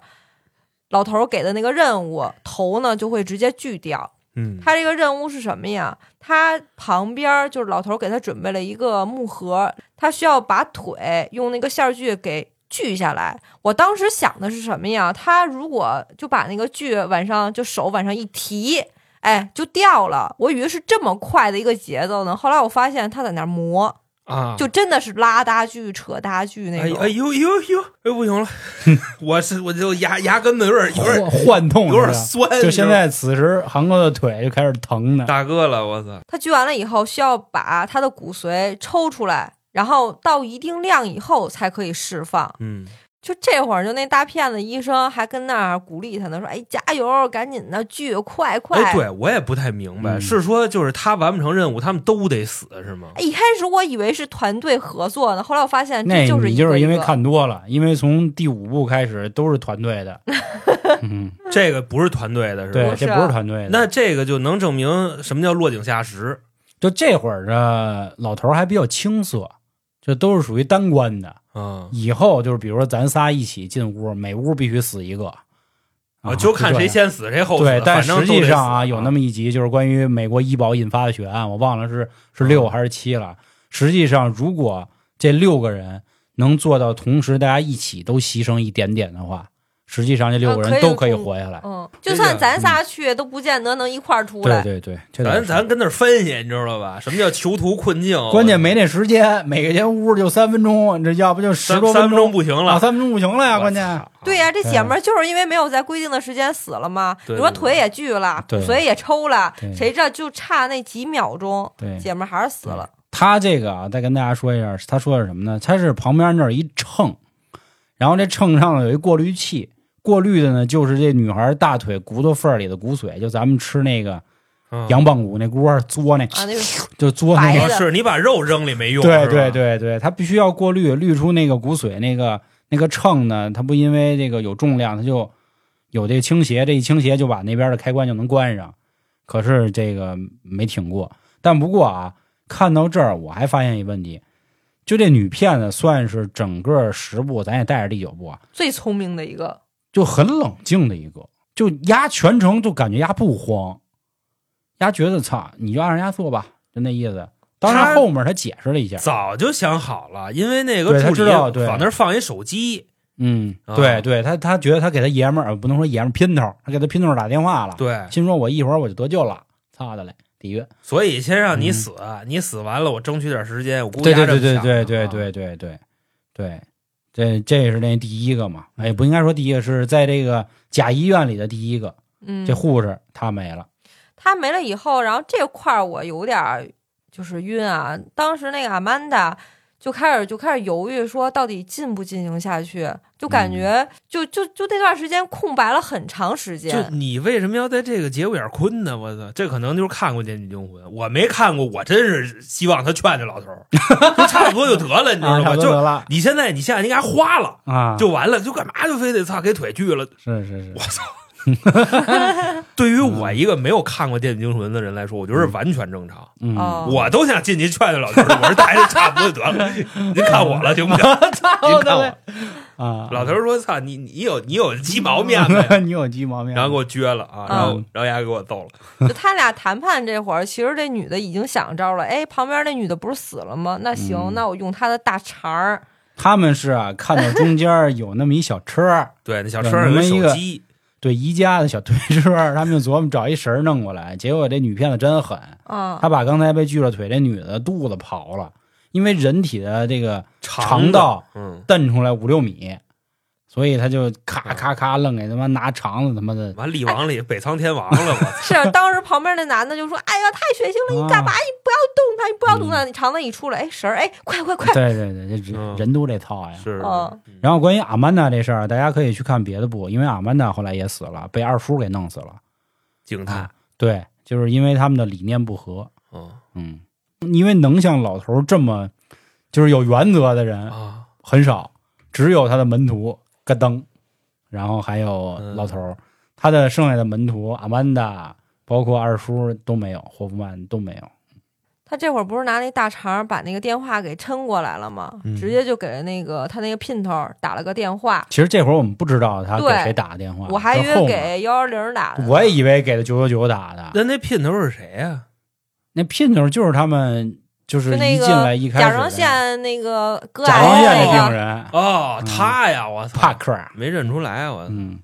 老头儿给的那个任务，头呢就会直接锯掉。
嗯，
他这个任务是什么呀？他旁边就是老头儿给他准备了一个木盒，他需要把腿用那个线锯给锯下来。我当时想的是什么呀？他如果就把那个锯往上就手往上一提，哎，就掉了。我以为是这么快的一个节奏呢。后来我发现他在那儿磨，
啊，
就真的是拉大锯、扯大锯那种。
哎哎呦呦呦，哎不行了，<laughs> 我是我就牙牙根子有点有点
幻幻痛
有点酸，
就现在此时韩哥的腿就开始疼呢。
大哥了，我操！
他锯完了以后，需要把他的骨髓抽出来，然后到一定量以后才可以释放。
嗯，
就这会儿，就那大骗子医生还跟那儿鼓励他呢，说：“哎，加油，赶紧的锯，快快！”
哎，对我也不太明白，
嗯
是说就是他完不成任务，他们都得死是吗？
哎一开始我以为是团队合作呢，后来我发现
那
这就是
你就是因为看多了，因为从第五部开始都是团队的，<laughs> 嗯，
这个不是团队的是
对，
吧？
这不是团队的。
那这个就能证明什么叫落井下石。
就这会儿的老头还比较青涩，这都是属于单关的。
啊
以后就是比如说咱仨一起进屋，每屋必须死一个，
啊，就看谁先死谁后死。
对，但实际上啊，有那么一集就是关于美国医保引发的血案，我忘了是是六还是七了。实际上，如果这六个人能做到同时大家一起都牺牲一点点的话，实际上这六个人都可以活下来。
嗯，就算咱仨去，都不见得能一块儿出来。
对对对，
咱咱跟那儿分析，你知道吧？什么叫囚徒困境？
关键没那时间，每个间屋就三分钟，这要不就十多
分钟不行了。
三分钟不行了呀，关键。
对呀、这姐们儿就是因为没有在规定的时间死了嘛。你说腿也锯了，骨髓也抽了，谁知道就差那几秒钟，
对
姐们儿还是死了。
他这个啊，再跟大家说一下，他说的是什么呢？他是旁边那儿一秤，然后这秤上有一过滤器，过滤的呢就是这女孩大腿骨头缝儿里的骨髓，就咱们吃那个
嗯
羊棒骨那锅嘬那，
啊，那个 <laughs>
就嘬那个。
的
是你把肉扔里没用。
对
是吧
对对对，它必须要过滤，滤出那个骨髓。那个那个秤呢，它不因为这个有重量，它就有这个倾斜，这一倾斜就把那边的开关就能关上。可是这个没挺过，但不过啊，看到这儿我还发现一问题，就这女骗子算是整个十部，咱也带着第九部啊，
最聪明的一个。
就很冷静的一个，就压全程就感觉压不慌，压觉得操，你就按人家做吧，就那意思。当然后面他解释了一下，
早就想好了，因为那个助理
知道对。
往那儿放一手机，
嗯，
啊。
对对，他他觉得他给他爷们儿，呃不能说爷们儿姘头，他给他姘头打电话了，
对，
心说我一会儿我就得救了，操的嘞，底蕴。
所以先让你
嗯。
死，你死完了，我争取点时间。我估计
对对对对对对对对对，这这是那第一个嘛？哎，不应该说第一个，是在这个假医院里的第一个，
嗯，
这护士她没了。
她没了以后，然后这块儿我有点儿就是晕啊。当时那个阿曼达就开始就开始犹豫，说到底进不进行下去，就感
嗯
觉就就就那段时间空白了很长时间就。
你为什么要在这个节骨眼儿困呢？我操，这可能就是看过《电锯惊魂》，我没看过，我真是希望他劝这老头儿，就差不多就得了，你知 <laughs>
啊，
道吗？就
得了
你现在你现在应该花了
啊，
就完了，就干嘛就非得操给腿锯了？
是是是
我，操！<laughs> 对于我一个没有看过《电锯惊魂》的人来说，我觉得完全正常。
嗯，
哦，
我都想进去劝劝老头儿，我说大爷差不多就得了，您看我了行不行？<laughs> 您看我。
啊，
老头儿说：“操你，你有你有鸡毛面子 <laughs>
你有鸡毛面，
然后给我撅了啊，然后
嗯
然后丫给我揍了。
就他俩谈判这会儿，其实这女的已经想招了。哎，旁边那女的不是死了吗？那行，
嗯
那我用她的大肠儿。
他们是啊，看到中间有那么一小车，
对，那小车上有个手机，
对宜家的小推车，他们就琢磨找一绳儿弄过来，结果这女骗子真狠，
啊
她把刚才被锯了腿这女的肚子刨了，因为人体的这个肠道，
嗯，
蹬出来五六米，所以他就咔咔咔愣给他妈拿肠子他妈的，
完力王里北苍天王了，<laughs> 我操！
是当时旁边那男的就说：“哎呀，太血腥了！你干嘛？你不要动他，你不要动他！你肠子一出来，哎，绳儿，哎，快快快！
对对对，这
嗯
人人都这套呀。
是，
嗯
然后关于阿曼达这事儿，大家可以去看别的部，因为阿曼达后来也死了，被二叔给弄死了。
惊叹，
对，就是因为他们的理念不合。
嗯
嗯，因为能像老头这么就是有原则的人
啊，
很少，只有他的门徒咯噔，然后还有
嗯
老头儿，他的剩下的门徒阿曼达，包括二叔都没有，霍夫曼都没有。
他这会儿不是拿那大肠把那个电话给抻过来了吗？
嗯
直接就给了那个他那个姘头打了个电话，
其实这会儿我们不知道他给谁打的电话，
我还以为给幺幺零打的。
我也以为给的九九九打的，
那那姘头是谁呀？
那姘头就是他们，就是
那
一进来
个甲
一开始甲
状腺那个割
甲状
癌
腺的
的那个。
病人
哦，
嗯
他呀，我操，
帕克，
没认出来，我，
嗯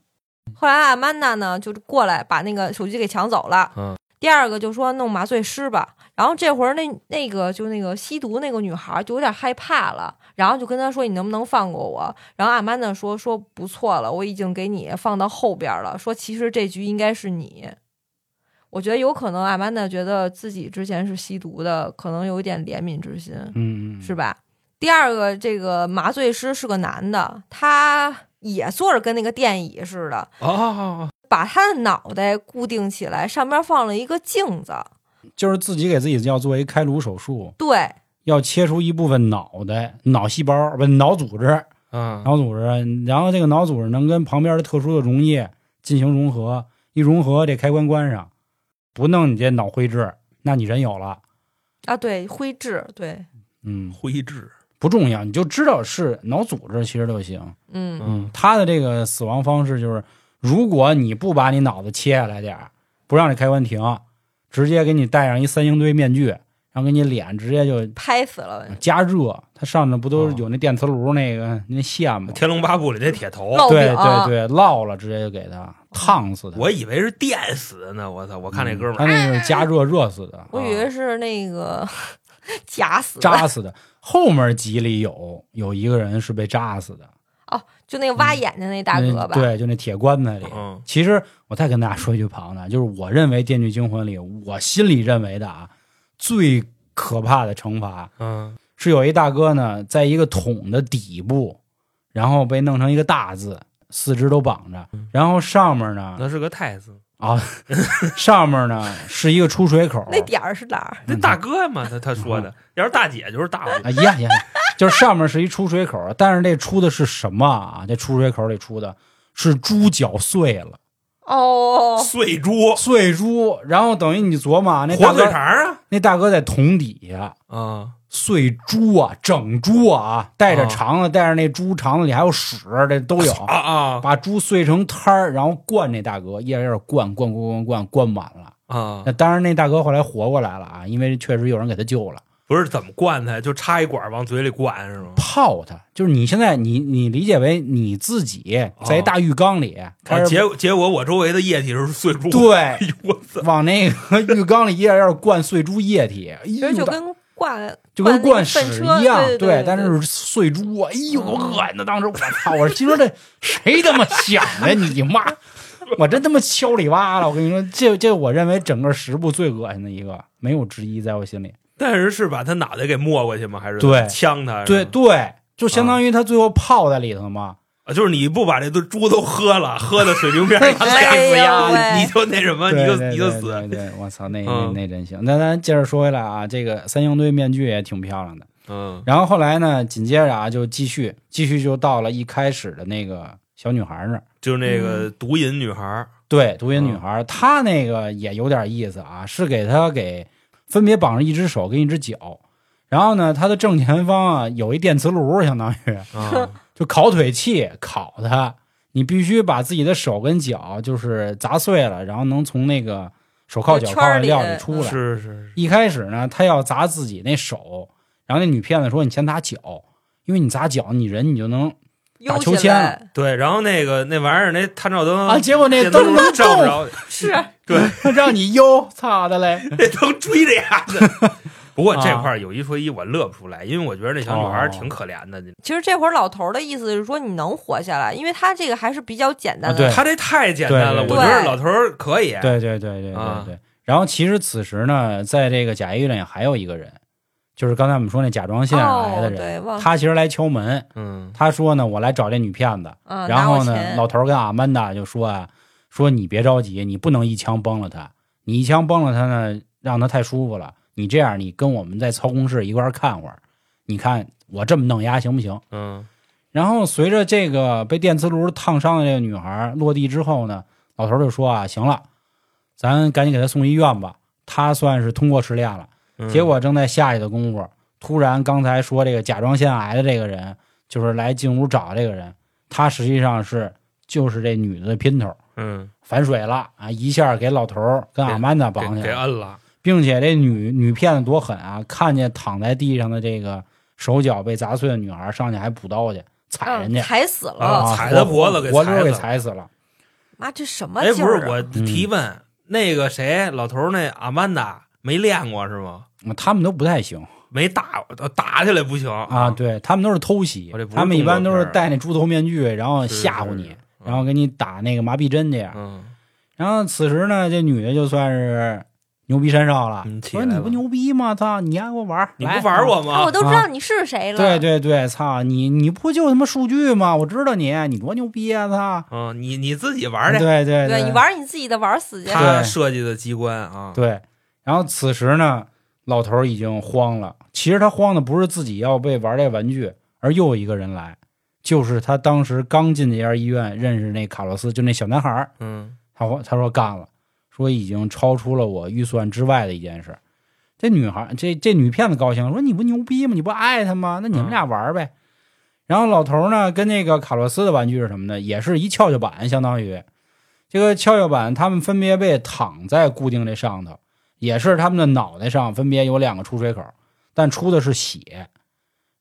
后来阿曼达呢，就过来把那个手机给抢走了。
嗯
第二个就说弄麻醉师吧，然后这会儿那那个就那个吸毒那个女孩就有点害怕了，然后就跟他说你能不能放过我？然后阿曼达说说不错了，我已经给你放到后边了，说其实这局应该是你。我觉得有可能阿曼达觉得自己之前是吸毒的，可能有一点怜悯之心。
嗯嗯，
是吧？第二个，这个麻醉师是个男的，他也坐着跟那个电椅似的，
哦，
把他的脑袋固定起来，上边放了一个镜子。
就是自己给自己要做一开颅手术，
对，
要切除一部分脑袋、脑细胞不脑组织、
嗯，
脑组织，然后这个脑组织能跟旁边的特殊的溶液进行融合，一融合这开关关上，不弄你这脑灰质，那你人有了，
啊，对，灰质，对，
嗯，
灰质，
不重要，你就知道是脑组织其实都行。
嗯，
嗯。
他的这个死亡方式就是，如果你不把你脑子切下来点儿，不让你开关停，直接给你戴上一三星堆面具，然后给你脸直接就
拍死了，
加热，它上头不都
哦
有那电磁炉那个那线吗？
天龙八部里那铁头，
对对对，烙了直接就给他烫死的。
我以为是电死的呢，我操！我看那哥们
他，那是加热热死的，
我以为是那个 <laughs> 假死的，
扎死的。后面集里有有一个人是被扎死的，
哦，就那个挖眼睛那大哥吧？，
那对，就那铁棺材里。
嗯
其实我再跟大家说一句旁的，就是我认为《电锯惊魂》里，我心里认为的啊，最可怕的惩罚
嗯
是有一大哥呢，在一个桶的底部，然后被弄成一个大字，四肢都绑着，然后上面呢
那是个太子，
啊，<laughs> 上面呢是一个出水口，
那点儿是哪儿？
那大哥嘛，他他说的，<laughs> 要是大姐就是大姑，
啊，一样一样，就是上面是一出水口，但是那出的是什么啊？这出水口里出的是猪脚碎了，
哦，
碎猪，
碎猪，然后等于你琢磨啊，那大
火腿肠啊，
那大哥在桶底下
啊，
碎猪啊，整猪啊，带着
啊
肠子，带着那猪肠子里还有屎，这都有。<laughs>
啊啊
把猪碎成摊儿，然后灌那大哥，一点点灌灌灌灌灌灌满了。
啊
那！当然，那大哥后来活过来了啊，因为确实有人给他救了。
不是怎么灌他，就插一管往嘴里灌是吗？
泡他，就是你现在你你理解为你自己在一大浴缸里开
啊，
始
结结果我周围的液体是碎猪，
对 <laughs>
哎呦我操！
往那个浴缸里一点点灌碎猪液体，
其实就跟灌
就跟
灌
屎
粪车
一样，
对对对
但是碎珠，哎呦，我恶心的！当时我操，我心说这谁他妈想的？你妈！我真他妈敲里哇了！我跟你说，这这我认为整个十部最恶心的一个，没有之一，在我心里。
但是是把他脑袋给没过去吗？还是
对
呛他？
对对，就相当于他最后泡在里头嘛。
啊，就是你不把这都猪都喝了，喝到水平面上 <laughs>
哎呦
累死呀，你就那什么，你就你就死。
对对对，我操，那那
嗯
那真行。那咱接着说回来啊，这个三星堆面具也挺漂亮的。
嗯
然后后来呢，紧接着啊，就继续继续就到了一开始的那个小女孩那儿。
就是那个毒瘾女孩儿，
对，毒瘾女孩，她那个也有点意思啊，是给她给分别绑上一只手跟一只脚，然后呢，她的正前方啊有一电磁炉，相当于
啊，<laughs>
就烤腿器烤它，你必须把自己的手跟脚就是砸碎了，然后能从那个手铐脚铐的料里出来。
是是是，
一开始呢，他要砸自己那手，然后那女骗子说你先砸脚，因为你砸脚，你人你就能
悠
打秋千
对，然后那个那玩意儿那探照灯
啊，结果那
灯照不着，
是。
对，<laughs>
让你悠，操的嘞！<laughs>
那灯追着呀的。不过这
啊
块儿有一说一，我乐不出来，因为我觉得那小女孩挺可怜的。
其实这会儿老头儿的意思是说你能活下来，因为他这个还是比较简单的。
啊对
他这太简单了，我觉得老头儿可以。
对对对对对
啊
对。然后其实此时呢，在这个贾医院里还有一个人，就是刚才我们说那甲状腺癌的人，
忘
他其实来敲门，
嗯，
他说呢，我来找这女骗子。
嗯，
然后呢，老头儿跟阿曼达就说啊，说你别着急，你不能一枪崩了他，你一枪崩了他呢，让他太舒服了。你这样，你跟我们在操控室一块儿看会儿，你看我这么弄压行不行？
嗯
然后随着这个被电磁炉烫伤的这个女孩落地之后呢，老头就说啊，行了，咱赶紧给她送医院吧，她算是通过试炼了。
嗯，
结果正在下去的功夫，突然刚才说这个甲状腺癌的这个人，就是来进屋找这个人，他实际上是就是这女的的姘头，
嗯，
反水了啊，一下给老头跟阿曼达绑起来，
给摁了。
并且这女女骗子多狠啊，看见躺在地上的这个手脚被砸碎的女孩，上去还补刀去踩人
嗯
家，
踩死了。
啊
踩他脖子给
活溜给
踩死了
踩死了。
妈，这什么
哎，
劲儿啊？
不是我提问，那个谁，老头那阿曼达没练过是吗？
他们都不太行
没打打起来不行
啊，对他们都是偷袭他们一般都是戴那猪头面具，然后吓唬你
是，
然后给你打那个麻痹针去。
嗯，
然后此时呢，这女的就算是牛逼山上了
嗯，起来了
说你不牛逼吗？操，你还给我玩儿，
你不玩我
啊，
吗
我？都知道你是谁了。
对对对，操你你不就他妈数据吗？我知道你，你多牛逼啊！操，
嗯，你你自己玩去，
对对
对你玩你自己的，玩死去。
他
对
设计的机关啊，
对。然后此时呢，老头已经慌了。其实他慌的不是自己要被玩这玩具，而又有一个人来，就是他当时刚进这家医院认识那卡洛斯，就那小男孩儿
嗯
他说他说干了，说已经超出了我预算之外的一件事。这女孩，这这女骗子高兴说：“你不牛逼吗？你不爱他吗？那你们俩玩呗。然后老头呢，跟那个卡洛斯的玩具是什么呢？也是一跷跷板，相当于这个跷跷板，他们分别被躺在固定这上头，也是他们的脑袋上分别有两个出水口，但出的是血。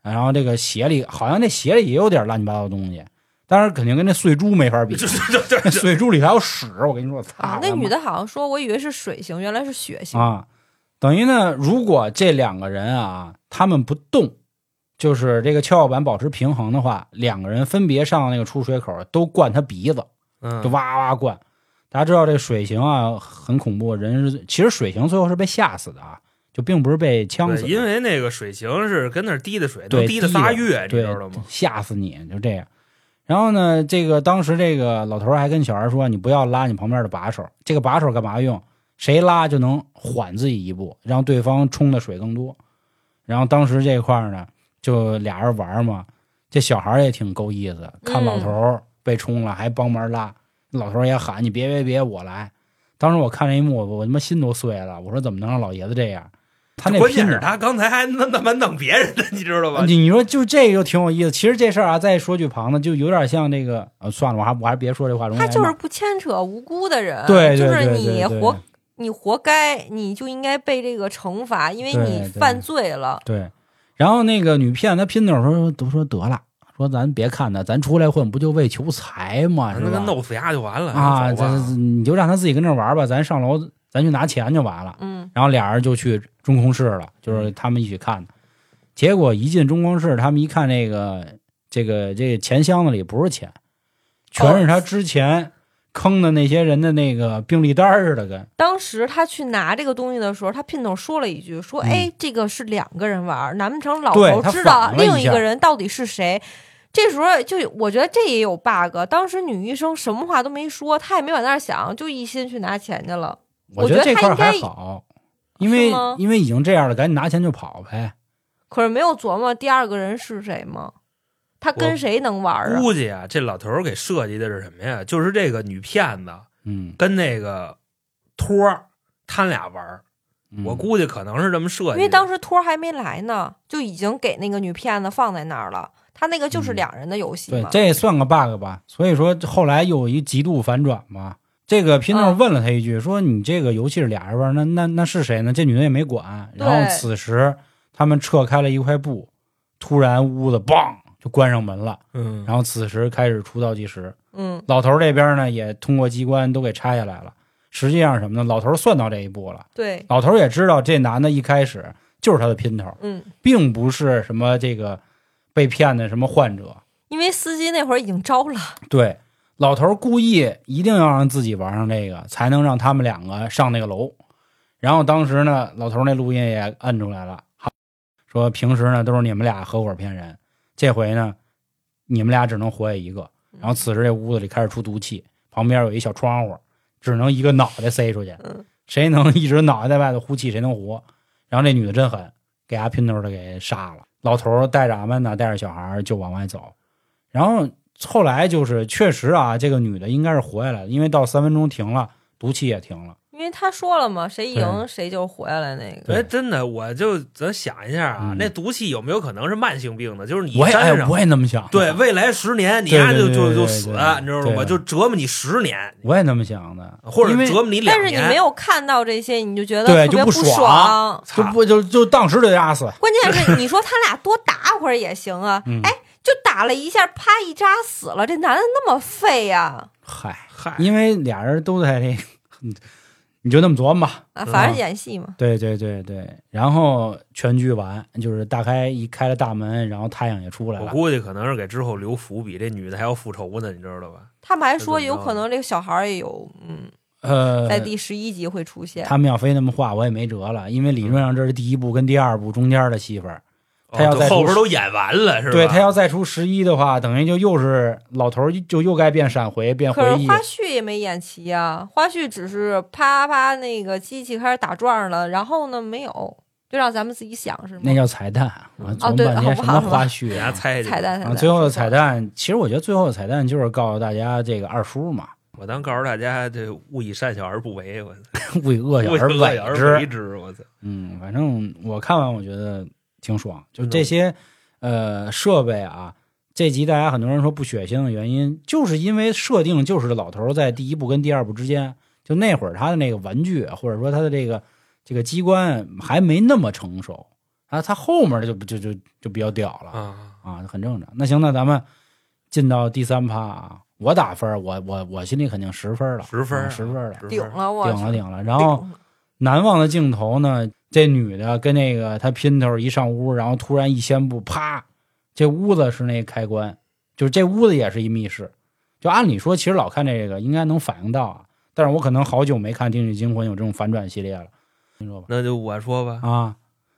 然后这个血里好像那血里也有点乱七八糟的东西，当然肯定跟那碎珠没法比。
这这这
那
这
碎珠里还有屎，我跟你说，操
啊，那女的好像说，我以为是水型，原来是血型。
啊，等于呢，如果这两个人啊，他们不动，就是这个跷跷板保持平衡的话，两个人分别上那个出水口，都灌他鼻子，
嗯
就哇哇灌。大家知道这水刑啊很恐怖，人是其实水刑最后是被吓死的啊，就并不是被呛死的，
因为那个水刑是跟那儿滴的水，
对
能滴的仨月，你
对
知道吗？
吓死你，就这样。然后呢，这个当时这个老头儿还跟小孩说：“你不要拉你旁边的把手，这个把手干嘛用？谁拉就能缓自己一步，让对方冲的水更多。”然后当时这块儿呢，就俩人玩嘛，这小孩儿也挺够意思，看老头儿被冲了还帮忙拉，老头儿也喊：“你别别别，我来。”当时我看这一幕，我他妈心都碎了。我说怎么能让老爷子这样？他那
关键是他刚才还那那么弄别人的，你知道吧？
你你说就这个就挺有意思。其实这事儿啊，再说句旁的，就有点像这个呃，算了，我还我还是别说这话，
他就是不牵扯无辜的人，
对对
就是
对
你
对对
活你活该，你就应该被这个惩罚，因为你犯罪了。
对。然后那个女骗子她姘头说都说得了，说咱别看他，咱出来混不就为求财吗？是吧？
那个弄死丫就完了
啊，你就让他自己跟那玩吧，咱上楼咱去拿钱就完了。
嗯，
然后俩人就去中控室了，就是他们一起看的。结果一进中控室，他们一看那个这个这个钱箱子里不是钱，全是他之前坑的那些人的那个病历单似的，跟
当时他去拿这个东西的时候，他姘头说了一句：“说，
嗯
哎，这个是两个人玩，难不成老头知道另一个人到底是谁？”这时候就我觉得这也有 bug。当时女医生什么话都没说，她也没往那儿想，就一心去拿钱去了。我
觉得这块还好，因为因为已经这样了，赶紧拿钱就跑呗。
可是没有琢磨第二个人是谁吗？他跟谁能玩啊？
估计啊，这老头儿给设计的是什么呀？就是这个女骗子
嗯，
跟那个托儿他俩玩我估计可能是这么设计的。
因为当时托儿还没来呢，就已经给那个女骗子放在那儿了。他那个就是
嗯
两人的游戏
对。，这也算个 bug 吧。所以说后来又有一极度反转嘛。这个皮诺
嗯
问了他一句，说：“你这个游戏是俩人玩，那那那是谁呢？”这女的也没管。然后此时他们撤开了一块布，突然屋子梆就关上门了。
嗯，
然后此时开始出倒计时，
嗯，
老头这边呢也通过机关都给拆下来了。实际上什么呢？老头算到这一步了，
对，
老头也知道这男的一开始就是他的姘头，
嗯，
并不是什么这个被骗的什么患者。
因为司机那会儿已经招了。
对，老头儿故意一定要让自己玩上这个，才能让他们两个上那个楼。然后当时呢，老头儿那录音也摁出来了，好说平时呢都是你们俩合伙骗人，这回呢你们俩只能活下一个。然后此时这屋子里开始出毒气，旁边有一小窗户，只能一个脑袋塞出去
嗯，
谁能一直脑袋在外头呼气，谁能活。然后这女的真狠，给阿姘头的给杀了。老头儿带着俺们呢，带着小孩儿就往外走。然后后来就是确实啊，这个女的应该是活下来了，因为到三分钟停了，毒气也停了。
因为他说了嘛，谁赢谁就活下来那个。
对
哎，真的，我就咱想一下啊，
嗯
那毒气有没有可能是慢性病的？就是你
我也哎，
沾上，
我也那么想，
对，，未来十年你丫就就就死，
对
你知道吗？就折磨你十年，
我也那么想的，因为
或者折磨你两年。
但是你没有看到这些，你就觉得
对
特别
就不爽
爽。
就不就就当时就压死。
关键是你说他俩多打会儿也行啊，
嗯
哎，就打了一下，啪一扎死了，这男的那么废呀、
嗨，
嗨，
因为俩人都在这，<laughs> 你就那么琢磨吧。
啊！反正演戏嘛，
对对对对，然后全剧完，就是大开一开了大门，然后太阳也出来了。
我估计可能是给之后留伏笔，这女的还要复仇呢，你知道吧？
他们还说有可能这个小孩儿也有，嗯，
呃，
在第十一集会出现。
他们要非那么画，我也没辙了，因为理论上这是第一部跟第二部中间的戏份儿。他要
后边都演完了，是吧？
对他要再出十一的话，等于就又是老头儿就又该变闪回变回忆
可是花。絮也没演齐呀、花絮只是啪啪那个机器开始打转了，然后呢没有，就让咱们自己想是吗？
那叫彩蛋，我琢磨
对
半天什么花絮啊？
猜
彩蛋彩蛋，
最后的彩蛋，其实我觉得最后的彩蛋就是告诉大家这个二叔嘛，
我当告诉大家，这勿以善小而不为，我 <laughs> 勿以
而
恶小而
之
为。之，我操。
嗯，反正我看完我觉得挺爽，就
嗯
这些呃设备啊。这集大家很多人说不血腥的原因，就是因为设定就是老头儿在第一部跟第二部之间，就那会儿他的那个玩具或者说他的这个这个机关还没那么成熟啊，他后面的就就就就比较屌了
啊，
啊，很正常。那行，那咱们进到第三趴啊，我打分，我我我心里肯定十分了，
十分
十分了，
顶了我
顶了顶了。然后难忘的镜头呢，这女的跟那个她姘头一上屋，然后突然一掀布，啪，这屋子是那开关，就是这屋子也是一密室。就按理说，其实老看这个应该能反应到啊，但是我可能好久没看《定律惊魂》有这种反转系列了，你说吧？
那就我说吧，
啊，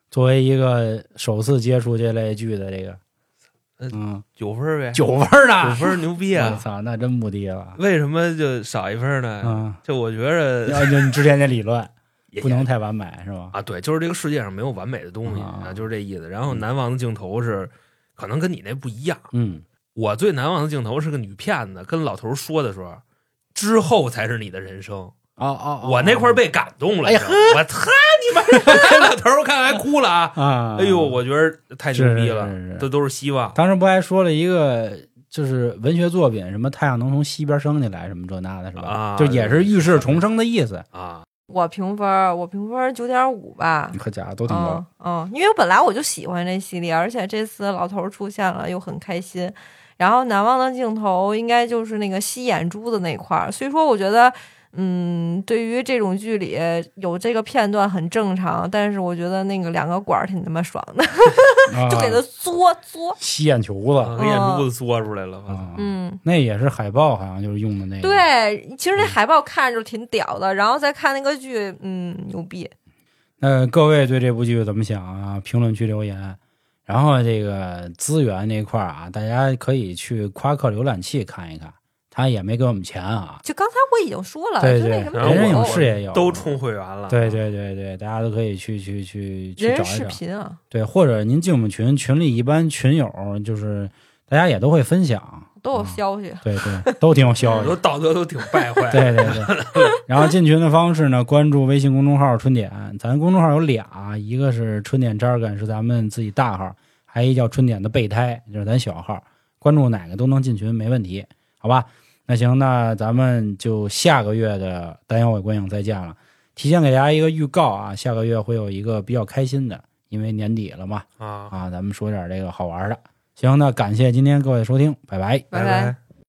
作为一个首次接触这类剧的这个，
呃
嗯，
九分呗，
九分儿呢，
九分牛逼啊！<laughs>
我操，那真不低了。
为什么就少一分呢？
嗯，
就我觉着
要就你之前那理论
也
不能太完美是吧？
啊，对，就是这个世界上没有完美的东西
啊
啊，就是这意思。然后难忘的镜头是，可能跟你那不一样。
嗯，
我最难忘的镜头是个女骗子跟老头说的时候，之后才是你的人生。
哦哦，哦
我那块儿被感动了，我操你妈！<laughs> 老头儿看还哭了啊！
啊，
哎呦，我觉得太牛逼了这都是希望。
当时不还说了一个，就是文学作品，什么太阳能从西边升起来，什么这那的，是吧？
啊
就也是预示重生的意思。
啊，
我评分儿，我评分儿九点五吧。
可家伙都挺高
嗯，嗯，因为我本来我就喜欢这系列，而且这次老头儿出现了又很开心。然后难忘的镜头应该就是那个吸眼珠子那块儿，所以说我觉得，嗯，对于这种剧里有这个片段很正常，但是我觉得那个两个管儿挺他妈爽的，<laughs>
啊，
就给他嘬嘬。
吸眼球子
啊给眼珠子嘬出来了，
嗯，
那也是海报，好像就是用的那个。，
对，其实那海报看着就挺屌的，然后再看那个剧，嗯，牛逼。
那各位对这部剧怎么想啊？评论区留言。然后这个资源那块儿啊，大家可以去夸克浏览器看一看，他也没给我们钱啊。
就刚才我已经说了，
对对
就那什么
然后
人人
我
影视也有
都充会员了。
对对对对，大家都可以去去去去找一找。
频啊，
对，或者您进我们群，群里一般群友就是大家也都会分享，
都有消息。
对对，都挺有消息
都。<laughs> 道德都挺败坏。
对对对，然后进群的方式呢，关注微信公众号“春点”，咱公众号有俩，一个是“春点 jargon” 是咱们自己大号，还一叫“春点”的备胎，就是咱小号。关注哪个都能进群，没问题，好吧？那行，那咱们就下个月的单阳尾观影再见了。提前给大家一个预告啊，下个月会有一个比较开心的，因为年底了嘛，
啊，
啊，咱们说点这个好玩的。行，那感谢今天各位的收听，拜拜。
拜
拜。